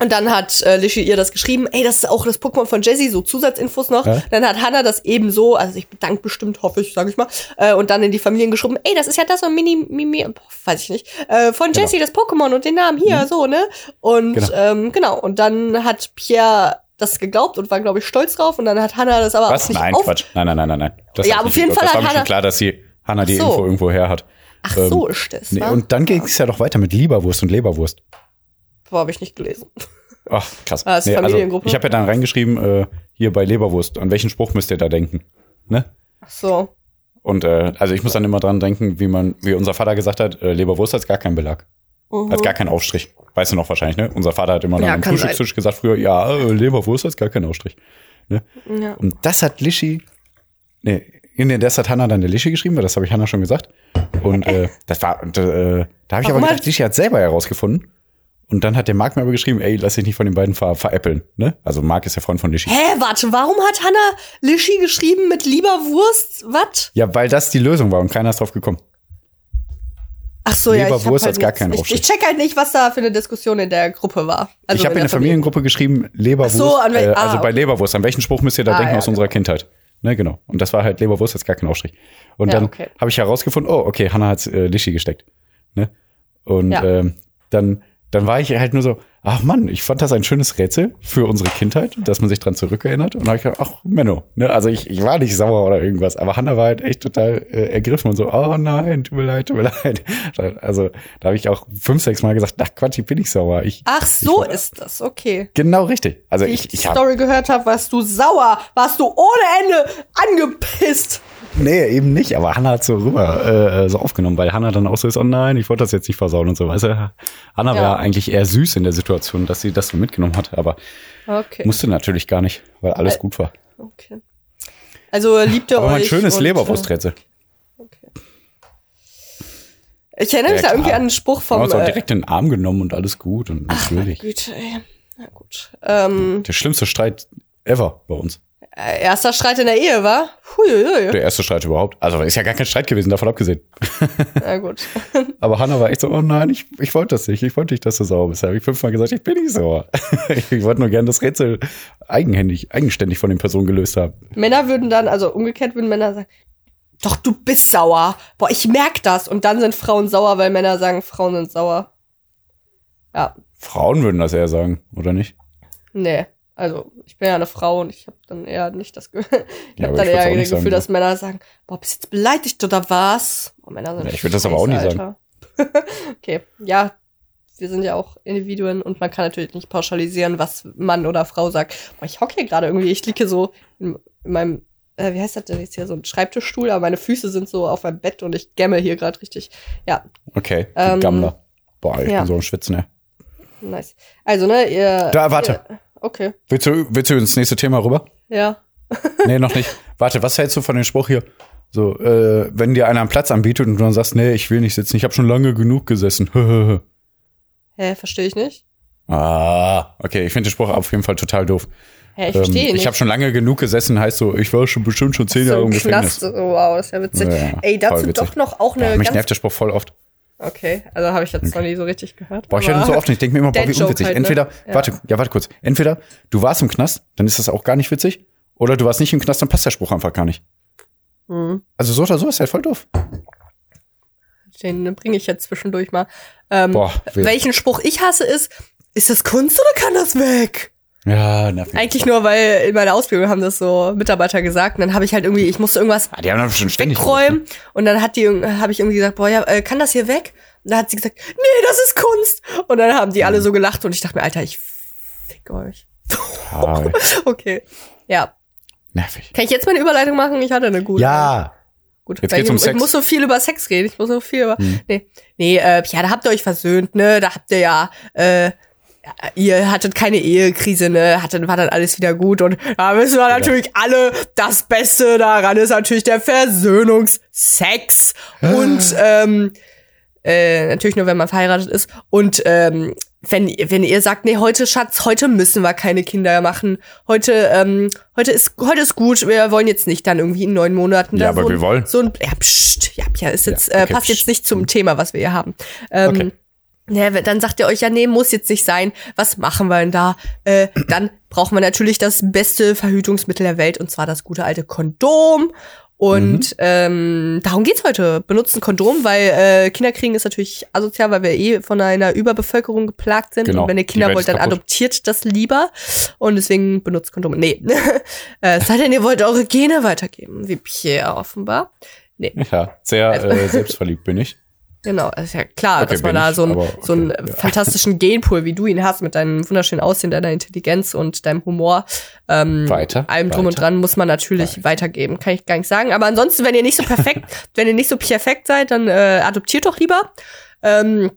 und dann hat äh, Lishi ihr das geschrieben, ey, das ist auch das Pokémon von Jessie, so Zusatzinfos noch. Ja. Dann hat Hannah das ebenso, also ich bedankt bestimmt, hoffe ich, sage ich mal, äh, und dann in die Familien geschrieben, ey, das ist ja das und Mini, Mimi, weiß ich nicht, äh, von Genau. Jessie, das Pokémon und den Namen hier, so, ne? Und Genau. ähm, genau, und dann hat Pierre das geglaubt und war, glaube ich, stolz drauf. Und dann hat Hannah das aber Was? auch nicht Nein, auf Quatsch. Nein, nein, nein, nein, nein. Das Ja, aber auf jeden Fall. Das war hat mir schon Hannah- klar, dass sie Hanna die so. Info irgendwo her hat. Ach Ähm, so ist das. Nee, und dann ging es ja doch weiter mit Lieberwurst und Leberwurst. Habe ich nicht gelesen. Ach, krass. Ah, ist also, ich habe ja dann reingeschrieben, äh, hier bei Leberwurst, an welchen Spruch müsst ihr da denken? Ne? Ach so. Und äh, also ich muss dann immer dran denken, wie man, wie unser Vater gesagt hat, äh, Leberwurst hat gar keinen Belag. Mhm. Hat gar keinen Aufstrich. Weißt du noch wahrscheinlich, ne? Unser Vater hat immer dann Ja, am Frühstückstisch gesagt früher, ja, äh, Leberwurst hat gar keinen Aufstrich. Ja. Und das hat Lischi, nee, nee, das hat Hanna dann der Lischi geschrieben, weil das habe ich Hanna schon gesagt. Und äh, das war, und, äh, da habe ich aber gedacht, Lischi hat selber herausgefunden. Und dann hat der Marc mir aber geschrieben, ey, lass dich nicht von den beiden ver veräppeln, ne? Also Marc ist der Freund von Lischi. Hä, warte, warum hat Hannah Lishi geschrieben mit lieber Wurst? Was? Ja, weil das die Lösung war und keiner ist drauf gekommen. Ach so, ja, ich Wurst halt hat's gar keinen ich, ich check halt nicht, was da für eine Diskussion in der Gruppe war. Also ich habe in der Familie. Familiengruppe geschrieben, Leberwurst. So, äh, ah, also bei. Leberwurst, an welchen Spruch müsst ihr da Ah, denken ja, aus unserer Kindheit? Ne, genau. Und das war halt Leberwurst, jetzt gar kein Aufstrich. Und Ja, dann okay. habe ich herausgefunden, oh, okay, Hanna hat äh, Lischi gesteckt. Ne? Und Ja. ähm, dann, dann war ich halt nur so, ach Mann, ich fand das ein schönes Rätsel für unsere Kindheit, dass man sich dran zurückerinnert. Und dann habe ich gedacht, ach Menno, ne? Also ich, ich war nicht sauer oder irgendwas, aber Hanna war halt echt total äh, ergriffen und so, oh nein, tut mir leid, tut mir leid. Also da habe ich auch fünf, sechs Mal gesagt, ach Quatsch, ich bin nicht sauer. Ich, Ach, so Ich- ist das, okay. Genau richtig. Also Wie ich, ich die Story gehört habe, warst du sauer, warst du ohne Ende angepisst. Nee eben nicht, aber Hannah hat so rüber äh, so aufgenommen, weil Hannah dann auch so ist, oh nein, ich wollte das jetzt nicht versauen und so. Weißt du, Hannah Ja. war eigentlich eher süß in der Situation, dass sie das so mitgenommen hat, aber Okay. musste natürlich gar nicht, weil alles Weil- gut war. okay. Also liebt ihr Aber euch. mein schönes und, Leberwursträtsel. äh, Okay. Ich erinnere mich Ja, da irgendwie an einen Spruch vom. uns auch Äh, direkt in den Arm genommen und alles gut und natürlich. Güte, ey. Na gut. Ähm, Der schlimmste Streit ever bei uns. Äh, erster Streit in der Ehe, war? Huiuiui. Der erste Streit überhaupt. Also ist ja gar kein Streit gewesen, davon abgesehen. Na gut. Aber Hannah war echt so, oh nein, ich, ich wollte das nicht, ich wollte nicht, dass du sauer bist. Da habe ich fünfmal gesagt, ich bin nicht sauer. ich wollte nur gerne das Rätsel eigenhändig, eigenständig von den Personen gelöst haben. Männer würden dann, also umgekehrt würden Männer sagen, doch, du bist sauer. Boah, ich merk das. Und dann sind Frauen sauer, weil Männer sagen, Frauen sind sauer. Ja, Frauen würden das eher sagen, oder nicht? nee. Also, ich bin ja eine Frau und ich habe dann eher nicht das Gefühl, ich Ja, habe dann ich eher das nicht Gefühl, sagen, dass Männer sagen, boah, bist du jetzt beleidigt oder was? Boah, Männer sind Ja, ich würd das aber auch nie sagen. Okay, ja, wir sind ja auch Individuen und man kann natürlich nicht pauschalisieren, was Mann oder Frau sagt. Boah, ich hocke hier gerade irgendwie, ich liege so in, in meinem, äh, wie heißt das denn jetzt hier, so ein Schreibtischstuhl, aber meine Füße sind so auf meinem Bett und ich gammel hier gerade richtig. Ja, Okay, Ähm, Gammler. Boah, ich ja. bin so ein Schwitzen, ne? nice. Also, ne, ihr. Da, warte. Ihr, Okay. Willst du, willst du ins nächste Thema rüber? Ja. Nee, noch nicht. Warte, was hältst du von dem Spruch hier? So, äh, wenn dir einer einen Platz anbietet und du dann sagst, nee, ich will nicht sitzen, ich habe schon lange genug gesessen. Hä, verstehe ich nicht. ah, okay, ich finde den Spruch auf jeden Fall total doof. Hä, ich verstehe Ähm, nicht. ich habe schon lange genug gesessen, heißt so, ich war schon bestimmt schon zehn so Jahre im im Gefängnis. Knast. Oh, wow, das ist ja witzig. Ja, Ey, dazu witzig. doch noch auch eine Ja, mich nervt der Spruch voll oft. Okay, also habe ich jetzt noch nie so richtig gehört. Boah, ich höre den so oft ich denke mir immer, boah, wie unwitzig. halt, ne? Entweder, Ja. warte, ja, warte kurz. Entweder du warst im Knast, dann ist das auch gar nicht witzig. Oder du warst nicht im Knast, dann passt der Spruch einfach gar nicht. Mhm. Also so oder so ist halt voll doof. Den bringe ich jetzt zwischendurch mal. Ähm, Boah, welchen Spruch ich hasse ist, ist das Kunst oder kann das weg? Ja, nervig. Eigentlich nur, weil in meiner Ausbildung haben das so Mitarbeiter gesagt. Und dann habe ich halt irgendwie, ich musste irgendwas Ah, die haben schon ständig. wegräumen. Und dann hat die, habe ich irgendwie gesagt, boah, ja, äh, kann das hier weg? Und dann hat sie gesagt, nee, das ist Kunst. Und dann haben die alle so gelacht und ich dachte mir, Alter, ich fick euch. Okay. Ja. nervig. Kann ich jetzt meine Überleitung machen? Ich hatte eine gute. Ja. Gut, Jetzt geht's ich, um ich Sex. muss so viel über Sex reden. Ich muss so viel über. Hm. Nee, nee äh, ja, da habt ihr euch versöhnt, ne? Da habt ihr ja, äh, ja, ihr hattet keine Ehekrise, ne? Hattet, war dann alles wieder gut. Und da wissen wir natürlich alle, das Beste daran ist natürlich der Versöhnungsex. Und ähm, äh, natürlich nur, wenn man verheiratet ist. Und ähm, wenn, wenn ihr sagt, nee, heute, Schatz, heute müssen wir keine Kinder machen. Heute, ähm, heute ist, heute ist gut, wir wollen jetzt nicht dann irgendwie in neun Monaten. Ja, aber so wir ein, wollen. So ein, ja, pst, ja, ja, ist jetzt, Ja, okay, äh, passt pst. jetzt nicht zum Thema, was wir hier haben. Ähm, Okay. Ja, dann sagt ihr euch, ja, nee, muss jetzt nicht sein. Was machen wir denn da? Äh, dann brauchen wir natürlich das beste Verhütungsmittel der Welt, und zwar das gute alte Kondom. Und Mhm. ähm, darum geht's heute. Benutzen Kondom, weil äh, Kinder kriegen ist natürlich asozial, weil wir eh von einer Überbevölkerung geplagt sind. Genau. Und wenn ihr Kinder wollt, dann kaputt. adoptiert das lieber. Und deswegen benutzt Kondome. Nee. äh, es sei denn, ihr wollt eure Gene weitergeben, wie Pierre offenbar. Nee. Ja, sehr Also- äh, selbstverliebt bin ich. Genau, ist ja klar, Okay, dass man da so, ein, okay, so einen ja. fantastischen Genpool, wie du ihn hast, mit deinem wunderschönen Aussehen, deiner Intelligenz und deinem Humor, ähm, Weiter, allem drum und weiter. dran, muss man natürlich weitergeben. Kann ich gar nicht sagen. Aber ansonsten, wenn ihr nicht so perfekt, wenn ihr nicht so perfekt seid, dann äh, adoptiert doch lieber. Ähm,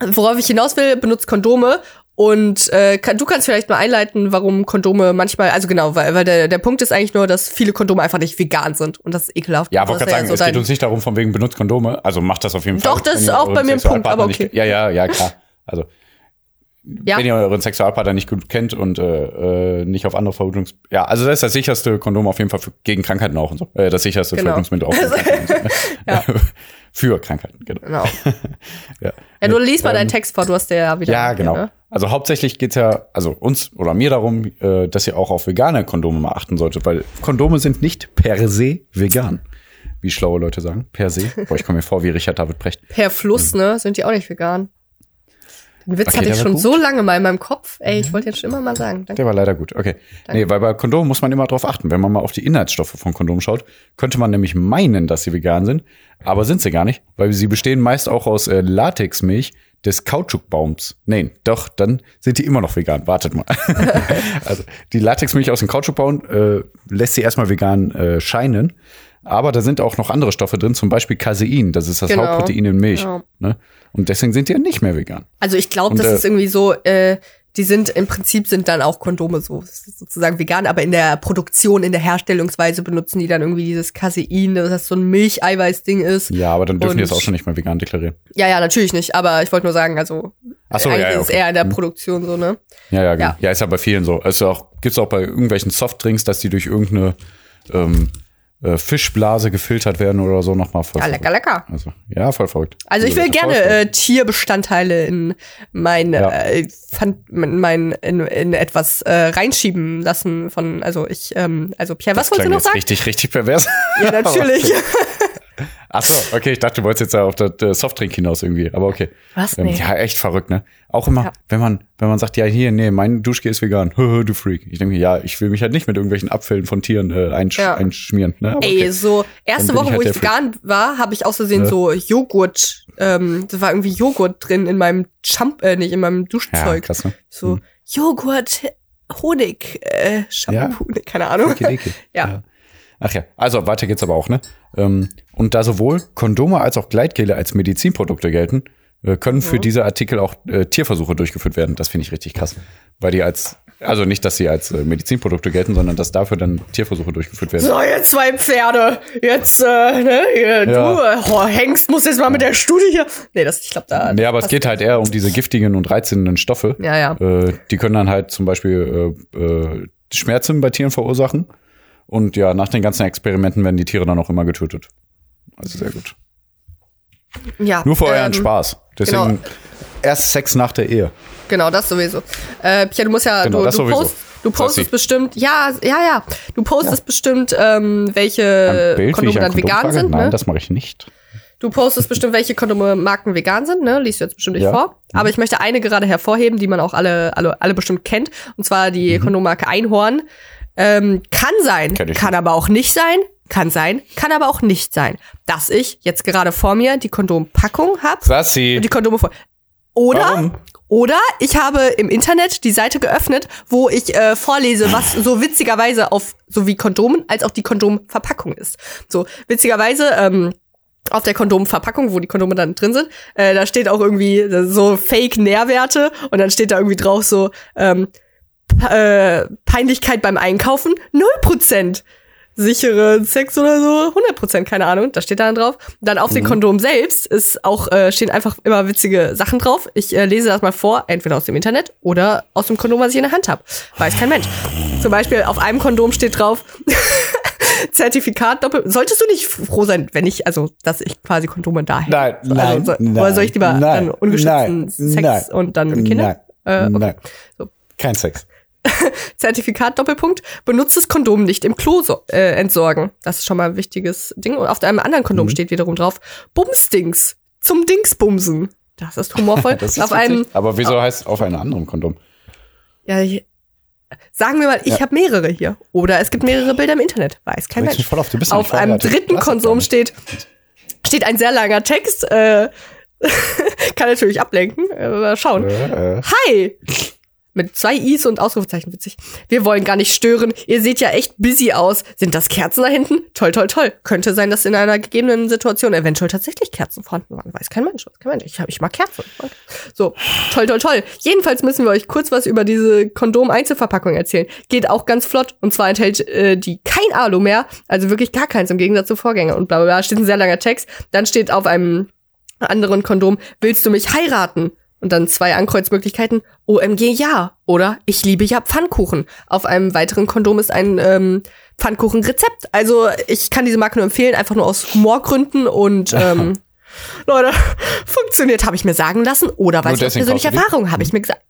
worauf ich hinaus will, benutzt Kondome. Und äh, kann, du kannst vielleicht mal einleiten, warum Kondome manchmal, also genau, weil, weil der, der Punkt ist eigentlich nur, dass viele Kondome einfach nicht vegan sind. Und das ist ekelhaft. Ja, Das wollte gerade sagen, so es geht uns nicht darum, von wegen benutzt Kondome. Also macht das auf jeden Fall. Doch, das ist auch bei mir ein Punkt, aber nicht- okay. Ja, ja, ja, klar. Also, Ja. wenn ihr euren Sexualpartner nicht gut kennt und äh, äh, nicht auf andere Verhütungs... Ja, also das ist das sicherste Kondom auf jeden Fall für, gegen Krankheiten auch und so. Äh, das sicherste Genau. Verhütungsmittel auch. so. für Krankheiten, genau. Genau. Ja. Ja, du liest mal Ähm, deinen Text vor, du hast ja wieder. Ja, genau. Ne? Also hauptsächlich geht's ja, also uns oder mir darum, äh, dass ihr auch auf vegane Kondome mal achten solltet, weil Kondome sind nicht per se vegan. Wie schlaue Leute sagen. Per se. Boah, ich komme mir vor wie Richard David Brecht. Per Fluss, ne, sind die auch nicht vegan. Den Witz Okay, hatte ich schon gut. so lange mal in meinem Kopf. Ey, ich wollte jetzt schon immer mal sagen. Danke. Der war leider gut. Okay. Nee, weil bei Kondomen muss man immer drauf achten. Wenn man mal auf die Inhaltsstoffe von Kondomen schaut, könnte man nämlich meinen, dass sie vegan sind, aber sind sie gar nicht, weil sie bestehen meist auch aus äh, Latexmilch des Kautschukbaums. Nein, doch, dann sind die immer noch vegan. Wartet mal. also die Latexmilch aus dem Kautschukbaum äh, lässt sie erstmal vegan äh, scheinen. Aber da sind auch noch andere Stoffe drin, zum Beispiel Casein, das ist das Genau. Hauptprotein in Milch. Ja. Ne? Und deswegen sind die ja nicht mehr vegan. Also ich glaube, das äh, ist irgendwie so, äh, die sind im Prinzip sind dann auch Kondome so sozusagen vegan, aber in der Produktion, in der Herstellungsweise benutzen die dann irgendwie dieses Casein, dass das so ein Milcheiweiß-Ding ist. Ja, aber dann dürfen die Und- das auch schon nicht mehr vegan deklarieren. Ja, ja, natürlich nicht, aber ich wollte nur sagen, also Ach so, eigentlich ja, ja, ist okay. eher in der Produktion so, ne? Ja, ja, genau. Ja. Ja, ist ja bei vielen so. Also auch, gibt's auch bei irgendwelchen Softdrinks, dass die durch irgendeine ähm, äh, Fischblase gefiltert werden oder so nochmal voll. Ja, lecker, lecker. Also, ja, voll verrückt. Also ich will Leute, gerne äh, Tierbestandteile in mein, Ja. äh, fan- in mein in, in etwas äh, reinschieben lassen von also ich ähm, also Pierre, was wolltest du noch sagen? richtig, richtig pervers. Ja, natürlich. Ach so, okay, ich dachte, du wolltest jetzt ja auf das äh, Softdrink hinaus irgendwie, aber okay. Was? Ähm, Nee. ja, echt verrückt, ne? Auch immer, Ja. wenn man, wenn man sagt, ja, hier, nee, mein Duschgel ist vegan, du Freak. Ich denke, mir, ja, ich will mich halt nicht mit irgendwelchen Abfällen von Tieren äh, einsch Ja. einschmieren. Ne? Aber Ey, okay. so erste Woche, ich halt wo ich der Freak. vegan war, habe ich aus Versehen Ja. so Joghurt, ähm, da war irgendwie Joghurt drin in meinem Champ, äh, nicht in meinem ja, Duschzeug. krass, ne? so Joghurt, Honig, äh, Shampoo, ne, keine Ahnung. Okidoki. Ja. Ach ja, also weiter geht's aber auch, ne? Ähm, und da sowohl Kondome als auch Gleitgele als Medizinprodukte gelten, äh, können für diese Artikel auch äh, Tierversuche durchgeführt werden. Das finde ich richtig krass. Weil die als, Also nicht, dass sie als äh, Medizinprodukte gelten, sondern dass dafür dann Tierversuche durchgeführt werden. So, jetzt zwei Pferde. Jetzt, äh, ne, Ja. du, äh, oh, Hengst muss jetzt mal mit der Studie hier. Nee, das, ich glaube, da. Nee, aber es geht halt eher um diese giftigen und reizenden Stoffe. Ja, ja. Äh, die können dann halt zum Beispiel äh, äh, Schmerzen bei Tieren verursachen. Und ja, nach den ganzen Experimenten werden die Tiere dann auch immer getötet. Also sehr gut. ja, Nur für euren ähm, Spaß. Deswegen genau. erst Sex nach der Ehe. Genau, das sowieso. Äh, Pierre, du musst ja, Genau, du, du, post, du postest Sassi. bestimmt, ja, ja, ja, du postest bestimmt, ähm, welche Bild, Kondome dann vegan trage? sind, Nein, ne? das mache ich nicht. Du postest bestimmt, welche Kondome-Marken vegan sind, ne? Liest du jetzt bestimmt nicht Ja. Mhm. vor. Aber ich möchte eine gerade hervorheben, die man auch alle, alle, alle bestimmt kennt. Und zwar die Kondommarke Einhorn. Ähm, kann sein, ich kann aber auch nicht sein. Kann sein, kann aber auch nicht sein, dass ich jetzt gerade vor mir die Kondompackung habe Sassi. und die Kondome vor. Oder Warum? oder ich habe im Internet die Seite geöffnet, wo ich äh, vorlese, was so witzigerweise auf sowie Kondomen als auch die Kondomverpackung ist. So witzigerweise ähm, auf der Kondomverpackung, wo die Kondome dann drin sind, äh, da steht auch irgendwie so Fake-Nährwerte und dann steht da irgendwie drauf so ähm, äh, Peinlichkeit beim Einkaufen 0%. Sichere Sex oder so, 100%, keine Ahnung, da steht da dann drauf. Dann auf den Kondom selbst ist auch, äh, stehen einfach immer witzige Sachen drauf. Ich äh, lese das mal vor, entweder aus dem Internet oder aus dem Kondom, was ich in der Hand habe. Weiß kein Mensch. Zum Beispiel auf einem Kondom steht drauf, Zertifikat doppel. Solltest du nicht froh sein, wenn ich, also, dass ich quasi Kondome da hätte? Nein, also, nein, soll, nein, Oder soll ich lieber nein, dann ungeschützten nein, Sex nein, und dann Kinder? Nein, Äh, okay. nein. So. Kein Sex. Zertifikat Doppelpunkt, benutztes Kondom nicht im Klo so, äh, entsorgen. Das ist schon mal ein wichtiges Ding. Und auf einem anderen Kondom Mhm. steht wiederum drauf, Bumsdings zum Dingsbumsen. Das ist humorvoll. Das ist auf witzig. einem, Aber wieso heißt auf einem anderen Kondom? ja, ich, sagen wir mal, ich habe mehrere hier. Oder es gibt mehrere Bilder im Internet. Weiß kein Mensch. voll auf, du bist Auf einem dritten doch steht, steht ein sehr langer Text. Äh, kann natürlich ablenken. Äh, mal schauen. Äh, äh. Hi! Mit zwei I's und Ausrufezeichen, witzig. Wir wollen gar nicht stören. Ihr seht ja echt busy aus. Sind das Kerzen da hinten? Toll, toll, toll. Könnte sein, dass in einer gegebenen Situation eventuell tatsächlich Kerzen vorhanden waren. Weiß kein Mensch. Weiß kein Mensch. Ich, hab, ich mag Kerzen. So, toll, toll, toll. Jedenfalls müssen wir euch kurz was über diese Kondom-Einzelverpackung erzählen. Geht auch ganz flott. Und zwar enthält äh, die kein Alu mehr. Also wirklich gar keins im Gegensatz zu Vorgänger. Und bla bla bla. Steht ein sehr langer Text. Dann steht auf einem anderen Kondom, willst du mich heiraten? Und dann zwei Ankreuzmöglichkeiten, OMG ja oder ich liebe ja Pfannkuchen. Auf einem weiteren Kondom ist ein ähm, Pfannkuchenrezept. Also ich kann diese Marke nur empfehlen, einfach nur aus Humorgründen und ähm, Leute, funktioniert, habe ich mir sagen lassen. Oder weil ich aus deswegen persönlicher? Erfahrung habe ich mir gesagt.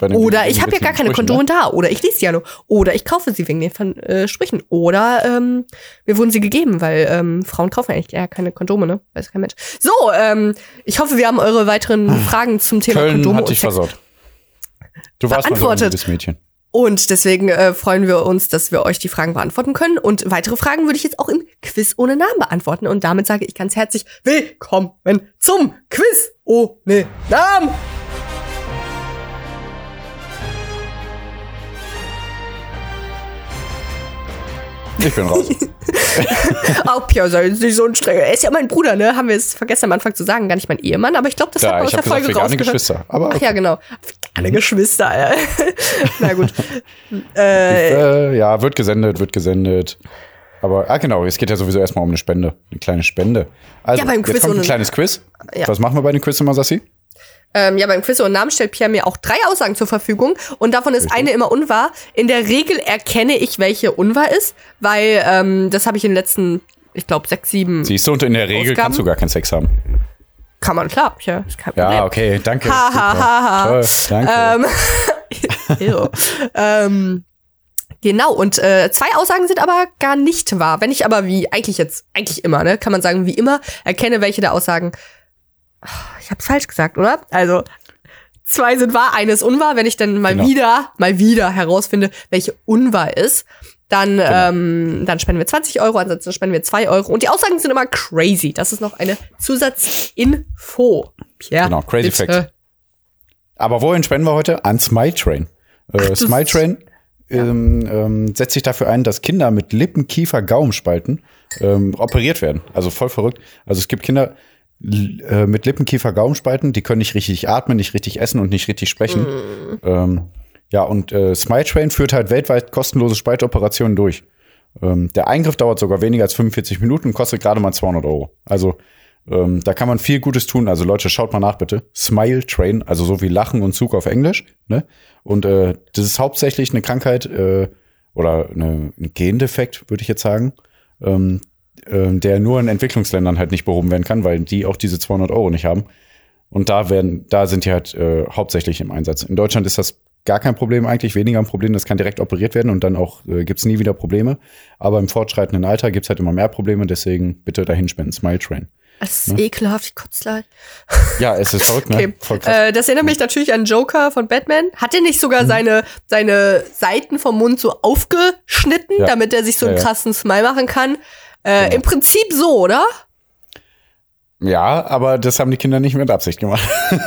Oder ich habe ja gar keine Sprüchen, Kondome ne? da. Oder ich lese sie ja nur. Oder ich kaufe sie wegen den Ver- äh, Sprüchen. Oder ähm, mir wurden sie gegeben, weil ähm, Frauen kaufen eigentlich eher keine Kondome, ne? Weiß kein Mensch. So, ähm, ich hoffe, wir haben eure weiteren Fragen zum Thema Köln Kondome hat dich versaut. Du warst mal so Beantwortet. Mädchen. Und deswegen äh, freuen wir uns, dass wir euch die Fragen beantworten können. Und weitere Fragen würde ich jetzt auch im Quiz ohne Namen beantworten. Und damit sage ich ganz herzlich willkommen zum Quiz ohne Namen. Ich bin raus. Oh, Pia, sei jetzt nicht so ein strenger. Er ist ja mein Bruder, ne? Haben wir es vergessen am Anfang zu sagen. Gar nicht mein Ehemann, aber ich glaube, das hat ja, man aus ich der gesagt, Folge vegane rausgehört. Geschwister. Aber Ach ja, genau. Alle Geschwister. Äh. Na gut. äh, ja, wird gesendet, wird gesendet. Aber, ah genau, es geht ja sowieso erstmal um eine Spende. Eine kleine Spende. Also, Ja, beim Quiz jetzt kommt ein kleines Quiz. Ja. Was machen wir bei den Quiz immer, Sassi? Ähm, ja, beim Quiz und Namen stellt Pierre mir auch drei Aussagen zur Verfügung und davon ist eine immer unwahr. In der Regel erkenne ich, welche unwahr ist, weil ähm, das habe ich in den letzten, ich glaube, sechs, sieben. Siehst du, und in der Regel Ausgaben? kannst du gar keinen Sex haben. Kann man, klar. Ja, ist kein Problem. Ja, okay, danke. Ha, ha, ha, ha. Toll, danke. Ähm, ähm, genau, und äh, zwei Aussagen sind aber gar nicht wahr. Wenn ich aber wie, eigentlich jetzt, eigentlich immer, ne, kann man sagen, wie immer, erkenne, welche der Aussagen. Ich hab's falsch gesagt, oder? Also, zwei sind wahr, eine ist unwahr. Wenn ich dann mal Genau. wieder, mal wieder herausfinde, welche unwahr ist, dann, ähm, dann spenden wir 20 Euro, ansonsten spenden wir 2 Euro. Und die Aussagen sind immer crazy. Das ist noch eine Zusatzinfo. Pierre, Genau, crazy bitte. fact. Aber wohin spenden wir heute? An Smile Train. Äh, Smile Train ähm, ähm, setzt sich dafür ein, dass Kinder mit Lippen, Kiefer, Gaumenspalten ähm, operiert werden. Also voll verrückt. Also es gibt Kinder äh, mit Lippen, Kiefer, Gaumenspalten, die können nicht richtig atmen, nicht richtig essen und nicht richtig sprechen. Mm. Ähm, Ja, und äh, Smile Train führt halt weltweit kostenlose Spaltoperationen durch. Ähm, der Eingriff dauert sogar weniger als 45 Minuten und kostet gerade mal 200 Euro. Also ähm, da kann man viel Gutes tun. Also Leute, schaut mal nach bitte. Smile Train, also so wie Lachen und Zug auf Englisch. Ne? Und äh, das ist hauptsächlich eine Krankheit äh, oder eine, ein Gendefekt, würde ich jetzt sagen, ähm, äh, der nur in Entwicklungsländern halt nicht behoben werden kann, weil die auch diese 200 Euro nicht haben. Und da werden, da sind die halt äh, hauptsächlich im Einsatz. In Deutschland ist das gar kein Problem eigentlich, weniger ein Problem, das kann direkt operiert werden und dann auch äh, gibt's nie wieder Probleme. Aber im fortschreitenden Alter gibt's halt immer mehr Probleme, deswegen bitte dahin spenden, Smile Train. Das ist ekelhaft, ich kotze leid. Ja, es ist verrückt, ne? Okay. Voll krass. Äh, das erinnert mich natürlich an Joker von Batman. Hat er nicht sogar Mhm. seine, seine Seiten vom Mund so aufgeschnitten, Ja. damit er sich so einen Ja, ja. krassen Smile machen kann? Äh, Genau. Im Prinzip so, oder? ja, aber das haben die Kinder nicht mit Absicht gemacht.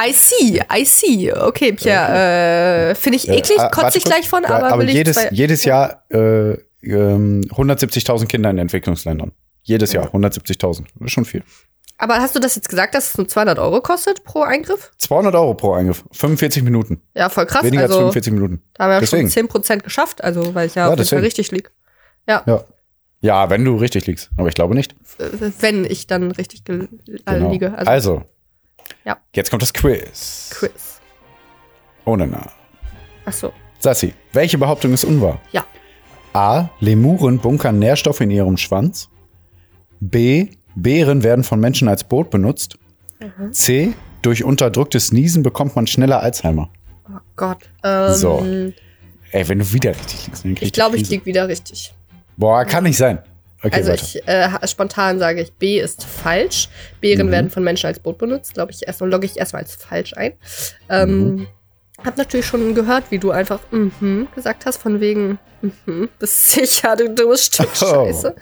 I see, I see. Okay, Pia, äh, finde ich eklig, Äh, kotze ich gleich von, Ja, aber, aber will ich jedes, jedes Jahr äh, ähm, 170.000 Kinder in Entwicklungsländern. Jedes Jahr 170.000. Das ist schon viel. Aber hast du das jetzt gesagt, dass es nur 200 Euro kostet pro Eingriff? 200 Euro pro Eingriff. 45 Minuten. Ja, voll krass. Weniger als also, 45 Minuten. da haben wir ja Deswegen. schon 10% geschafft, also weil ich ja, Ja, auf jeden Fall deswegen. richtig lieg. Ja, Ja. Ja, wenn du richtig liegst. Aber ich glaube nicht. wenn ich dann richtig äh, Genau. liege. Also, Also. Ja. Jetzt kommt das Quiz. Quiz. Ohne Na. Ach so. Sassi, welche Behauptung ist unwahr? Ja. A. Lemuren bunkern Nährstoffe in ihrem Schwanz. B. Bären werden von Menschen als Boot benutzt. Mhm. C. Durch unterdrücktes Niesen bekommt man schneller Alzheimer. Oh Gott. Ähm, So. Ey, wenn du wieder richtig liegst, dann krieg Ich glaube, ich Krise. lieg wieder richtig. Boah, kann nicht sein. Okay, also weiter. ich äh, spontan sage ich, B ist falsch. Bären Mhm. werden von Menschen als Boot benutzt. Glaube ich, erstmal logge ich erstmal als falsch ein. Ähm, Mhm. Hab natürlich schon gehört, wie du einfach mhm gesagt hast, von wegen, mhm, bist sicher, du dummes Stück Oh. Scheiße.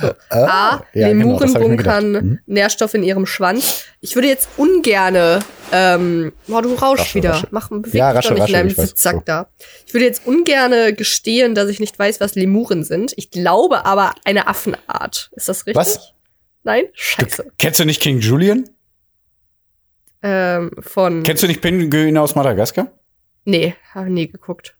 So. A, ja, genau, Lemuren gedacht. bunkern Mhm. Nährstoffe in ihrem Schwanz. Ich würde jetzt ungerne, ähm, boah, du rauschst Rasche, wieder. rasche. Mach, beweg Ja, dich rasche, doch nicht rasche, in deinem. Sitzsack So. da. Ich würde jetzt ungerne gestehen, dass ich nicht weiß, was Lemuren sind. Ich glaube aber eine Affenart. Ist das richtig? Was? Nein? Scheiße. Kennst du nicht King Julian? Ähm, von. Kennst du nicht Pinguine aus Madagaskar? Nee, habe nie geguckt.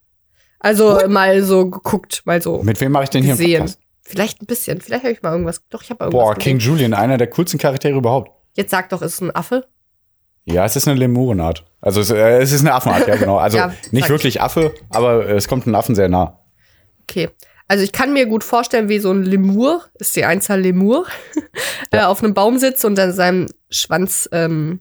Also mal so geguckt, mal so Mit wem mache ich denn hier einen gesehen. Podcast? Vielleicht ein bisschen. Vielleicht habe ich mal irgendwas. Doch, ich habe irgendwas. Boah, gesehen. King Julian, einer der coolsten Charaktere überhaupt. Jetzt sag doch, ist es ein Affe? Ja, es ist eine Lemurenart. Also es, äh, es ist eine Affenart, ja genau. Also Ja, nicht wirklich Affe, aber es kommt einem Affen sehr nah. Okay. Also ich kann mir gut vorstellen, wie so ein Lemur, ist die Einzahl Lemur, äh, auf einem Baum sitzt und dann seinem Schwanz ähm,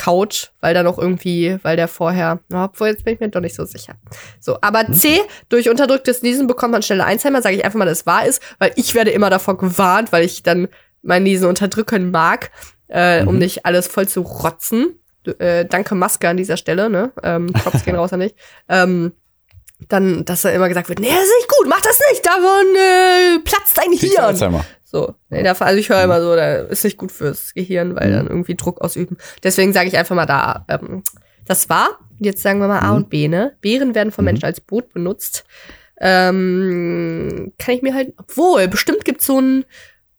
kaut, weil da noch irgendwie, weil der vorher, obwohl jetzt bin ich mir doch nicht so sicher. So, aber C, durch unterdrücktes Niesen bekommt man schneller Alzheimer, sage ich einfach mal, dass es wahr ist, weil ich werde immer davor gewarnt, weil ich dann mein Niesen unterdrücken mag, äh, um nicht alles voll zu rotzen. Äh, danke Maske an dieser Stelle, ne? Ähm, Props gehen raus an dich. Ähm, dann, dass da immer gesagt wird, nee, das ist nicht gut, mach das nicht, davon äh, platzt dein Hirn. Alzheimer. So, nee, davon, also ich höre immer so, da ist nicht gut fürs Gehirn, weil Mhm. dann irgendwie Druck ausüben. Deswegen sage ich einfach mal da, ähm, das war. Jetzt sagen wir mal A Mhm. und B, ne? Bären werden von Mhm. Menschen als Boot benutzt. Ähm, kann ich mir halt, obwohl, bestimmt gibt's so ein,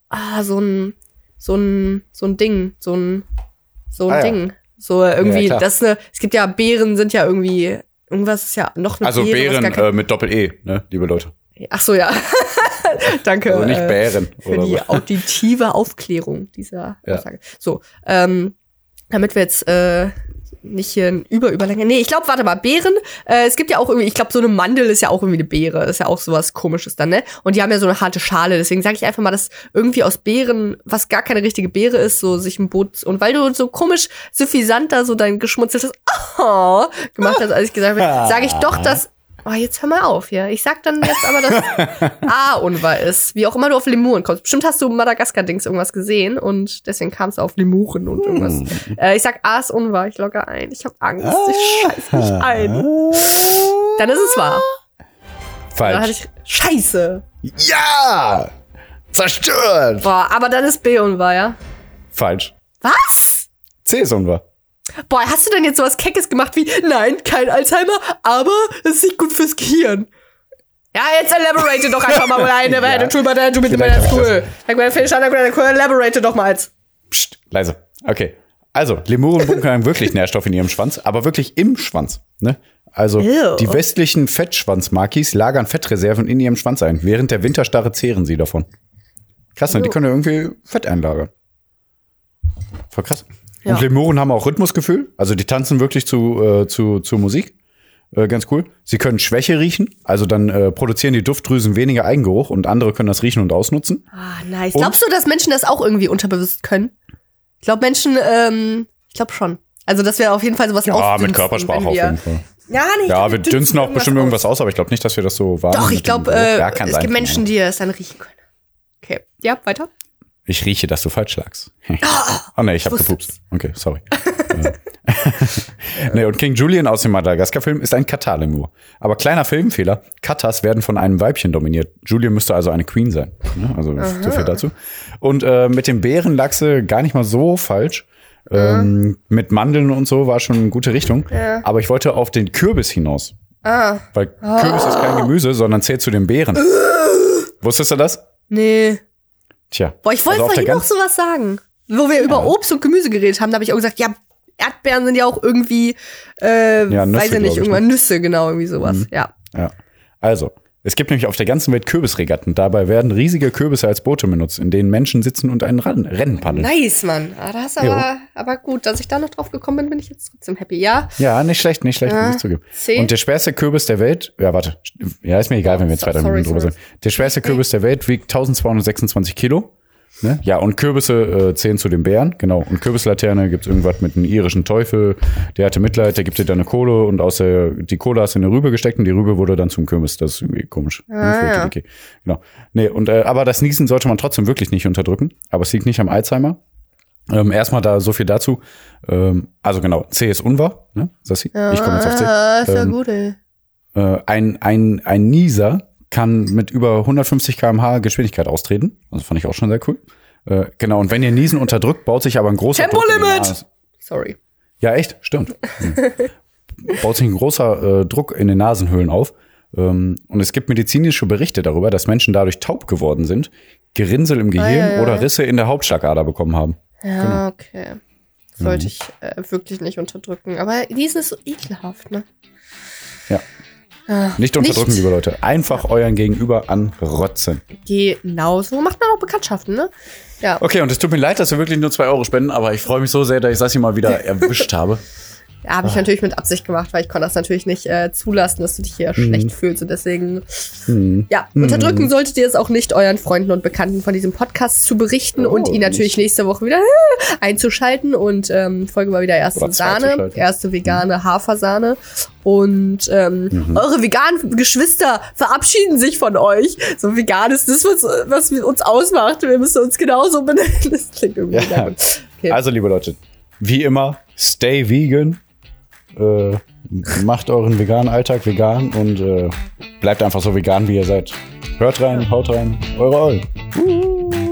ah, so ein, so ein, so ein Ding, so ein, so ein Ah, ja. Ding. So irgendwie, klar. das ne, es gibt ja Bären sind ja irgendwie, irgendwas ist ja noch eine Also Beere, gar kein- äh, mit Doppel-E, ne, liebe Leute. Ach so, ja. Danke. Also nicht äh, Bären für oder die so. auditive Aufklärung dieser Ja. Aussage. So, ähm, damit wir jetzt äh, nicht hier ein Überüberlänge. Nee, ich glaube, warte mal, Beeren, äh, es gibt ja auch irgendwie, ich glaube, so eine Mandel ist ja auch irgendwie eine Beere, ist ja auch sowas komisches dann, ne? Und die haben ja so eine harte Schale, deswegen sage ich einfach mal, dass irgendwie aus Beeren, was gar keine richtige Beere ist, so sich ein Boot und weil du so komisch suffisant da so dein geschmunzeltes oh, gemacht hast, als ich gesagt habe, sage ich doch, dass Oh, jetzt hör mal auf hier. Ich sag dann jetzt aber, dass A unwahr ist. Wie auch immer du auf Lemuren kommst. Bestimmt hast du Madagaskar-Dings irgendwas gesehen und deswegen kamst du auf Lemuren und irgendwas. Hm. Äh, ich sag A ist unwahr. Ich logge ein. Ich hab Angst. Ich scheiß mich ein. Dann ist es wahr. Dann hatte Falsch. ich Scheiße. Ja! Zerstört! Boah, aber dann ist B unwahr, ja? Falsch. Was? C ist unwahr. Boah, hast du denn jetzt sowas Keckes gemacht wie, nein, kein Alzheimer, aber es ist nicht gut fürs Gehirn? Ja, jetzt elaborate doch einfach mal rein. Ja. Du mal, Fisch, cool. Elaborate doch mal als. Psst, leise. Okay. Also, Lemuren bunkern wirklich Nährstoff in ihrem Schwanz, aber wirklich im Schwanz. Ne? Also, Ew. die westlichen Fettschwanzmakis lagern Fettreserven in ihrem Schwanz ein. Während der Winterstarre zehren sie davon. Krass, ne? Die können ja irgendwie Fett einlagern. Voll krass. Ja. Und Lemuren haben auch Rhythmusgefühl. Also, die tanzen wirklich zu, äh, zu, zu Musik. Äh, ganz cool. Sie können Schwäche riechen. Also, dann äh, produzieren die Duftdrüsen weniger Eigengeruch und andere können das riechen und ausnutzen. Ah, nice. Und- Glaubst du, dass Menschen das auch irgendwie unterbewusst können? Ich glaube, Menschen, ähm, ich glaube schon. Also, dass wir auf jeden Fall sowas Ja, ausdünsten, mit Körpersprache auf jeden Fall. Ja, nee, Ja, glaub, wir dünsten auch bestimmt irgendwas aus, aber ich glaube nicht, dass wir das so wahrnehmen. Doch, ich glaube, äh, Ja, es sein. gibt Menschen, die es dann riechen können. Okay. Ja, weiter. Ich rieche, dass du falsch lagst. oh nee, ich habe gepupst. Okay, sorry. Ja. nee, und King Julian aus dem Madagaskar-Film ist ein Katar-Lemur. Aber kleiner Filmfehler, Katas werden von einem Weibchen dominiert. Julian müsste also eine Queen sein. Ne? Also so viel dazu. Und äh, mit dem Bärenlachse gar nicht mal so falsch. Ähm, mit Mandeln und so war schon eine gute Richtung. Aber ich wollte auf den Kürbis hinaus. Ah. Weil Kürbis ist kein Gemüse, sondern zählt zu den Beeren. Wusstest du das? Nee. Tja. Boah, ich wollte also vorhin noch sowas sagen. Wo wir über Obst und Gemüse geredet haben, da habe ich auch gesagt, ja, Erdbeeren sind ja auch irgendwie, äh, Ja, Nüsse, weiß ich nicht, ich, irgendwann ne? Nüsse, genau, irgendwie sowas. Ja. Ja. Also, es gibt nämlich auf der ganzen Welt Kürbisregatten. Dabei werden riesige Kürbisse als Boote benutzt, in denen Menschen sitzen und ein Ran- Rennen paddeln. Nice, Mann. Ah, das ist aber, aber gut, dass ich da noch drauf gekommen bin, bin ich jetzt trotzdem happy. Ja, Ja, nicht schlecht, nicht schlecht, muss ich zugeben. zehn. Und der schwerste Kürbis der Welt, ja, warte. Ja, ist mir egal, wenn wir jetzt weiter drüber sind. Der schwerste Kürbis der Welt wiegt 1226 Kilo. Ne? Ja, und Kürbisse äh, zählen zu den Bären, genau. Und Kürbislaterne gibt's irgendwas mit einem irischen Teufel, der hatte Mitleid, der gibt dir dann eine Kohle und aus der, die Kohle hast du in eine Rübe gesteckt und die Rübe wurde dann zum Kürbis. Das ist irgendwie komisch. Ah, ja. okay. Genau. Nee, und äh, aber das Niesen sollte man trotzdem wirklich nicht unterdrücken. Aber es liegt nicht am Alzheimer. Ähm, erstmal da so viel dazu. Ähm, also genau, C ist unwahr, ne? Sassi? Ich komme jetzt auf C. Ah, ist ja Ähm, gut, ey. Äh, ein, ein, ein Nieser kann mit über 150 km/h Geschwindigkeit austreten. Das fand ich auch schon sehr cool. Äh, genau, und wenn ihr Niesen unterdrückt, baut sich aber ein großer Druck in die Tempolimit! Sorry. Ja, echt, stimmt. Hm. baut sich ein großer äh, Druck in den Nasenhöhlen auf. Ähm, und es gibt medizinische Berichte darüber, dass Menschen dadurch taub geworden sind, Gerinnsel im Gehirn Ah, ja, ja. oder Risse in der Hauptschlagader bekommen haben. Ja, Genau. okay. Sollte Mhm. ich äh, wirklich nicht unterdrücken. Aber diesen ist so ekelhaft, ne? Ja. Ah, Nicht unterdrücken, liebe Leute. Einfach euren Gegenüber anrotzen. Genau, so macht man auch Bekanntschaften, ne? Ja. Okay, und es tut mir leid, dass wir wirklich nur zwei Euro spenden, aber ich freue mich so sehr, dass ich Sassi mal wieder erwischt habe. Habe ich natürlich mit Absicht gemacht, weil ich konnte das natürlich nicht äh, zulassen, dass du dich hier Mhm. schlecht fühlst. Und deswegen, ja, unterdrücken solltet ihr es auch nicht, euren Freunden und Bekannten von diesem Podcast zu berichten und Oh, ihn natürlich nicht. nächste Woche wieder äh, einzuschalten. Und ähm, Folge mal wieder erste Sahne, erste vegane Hafersahne. Und ähm, Mhm. eure veganen Geschwister verabschieden sich von euch. So vegan ist das, was, was uns ausmacht. Wir müssen uns genauso benennen. Das klingt irgendwie Ja. Okay. Also, liebe Leute, wie immer, stay vegan. Äh, macht euren veganen Alltag vegan und äh, bleibt einfach so vegan, wie ihr seid. Hört rein, haut rein, eure Eulen.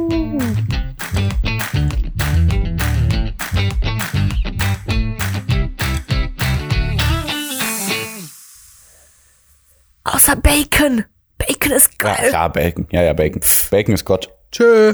Außer Bacon. Bacon ist Ja, geil. ja, Bacon. Ja, ja, Bacon. Bacon ist Gott. Tschö.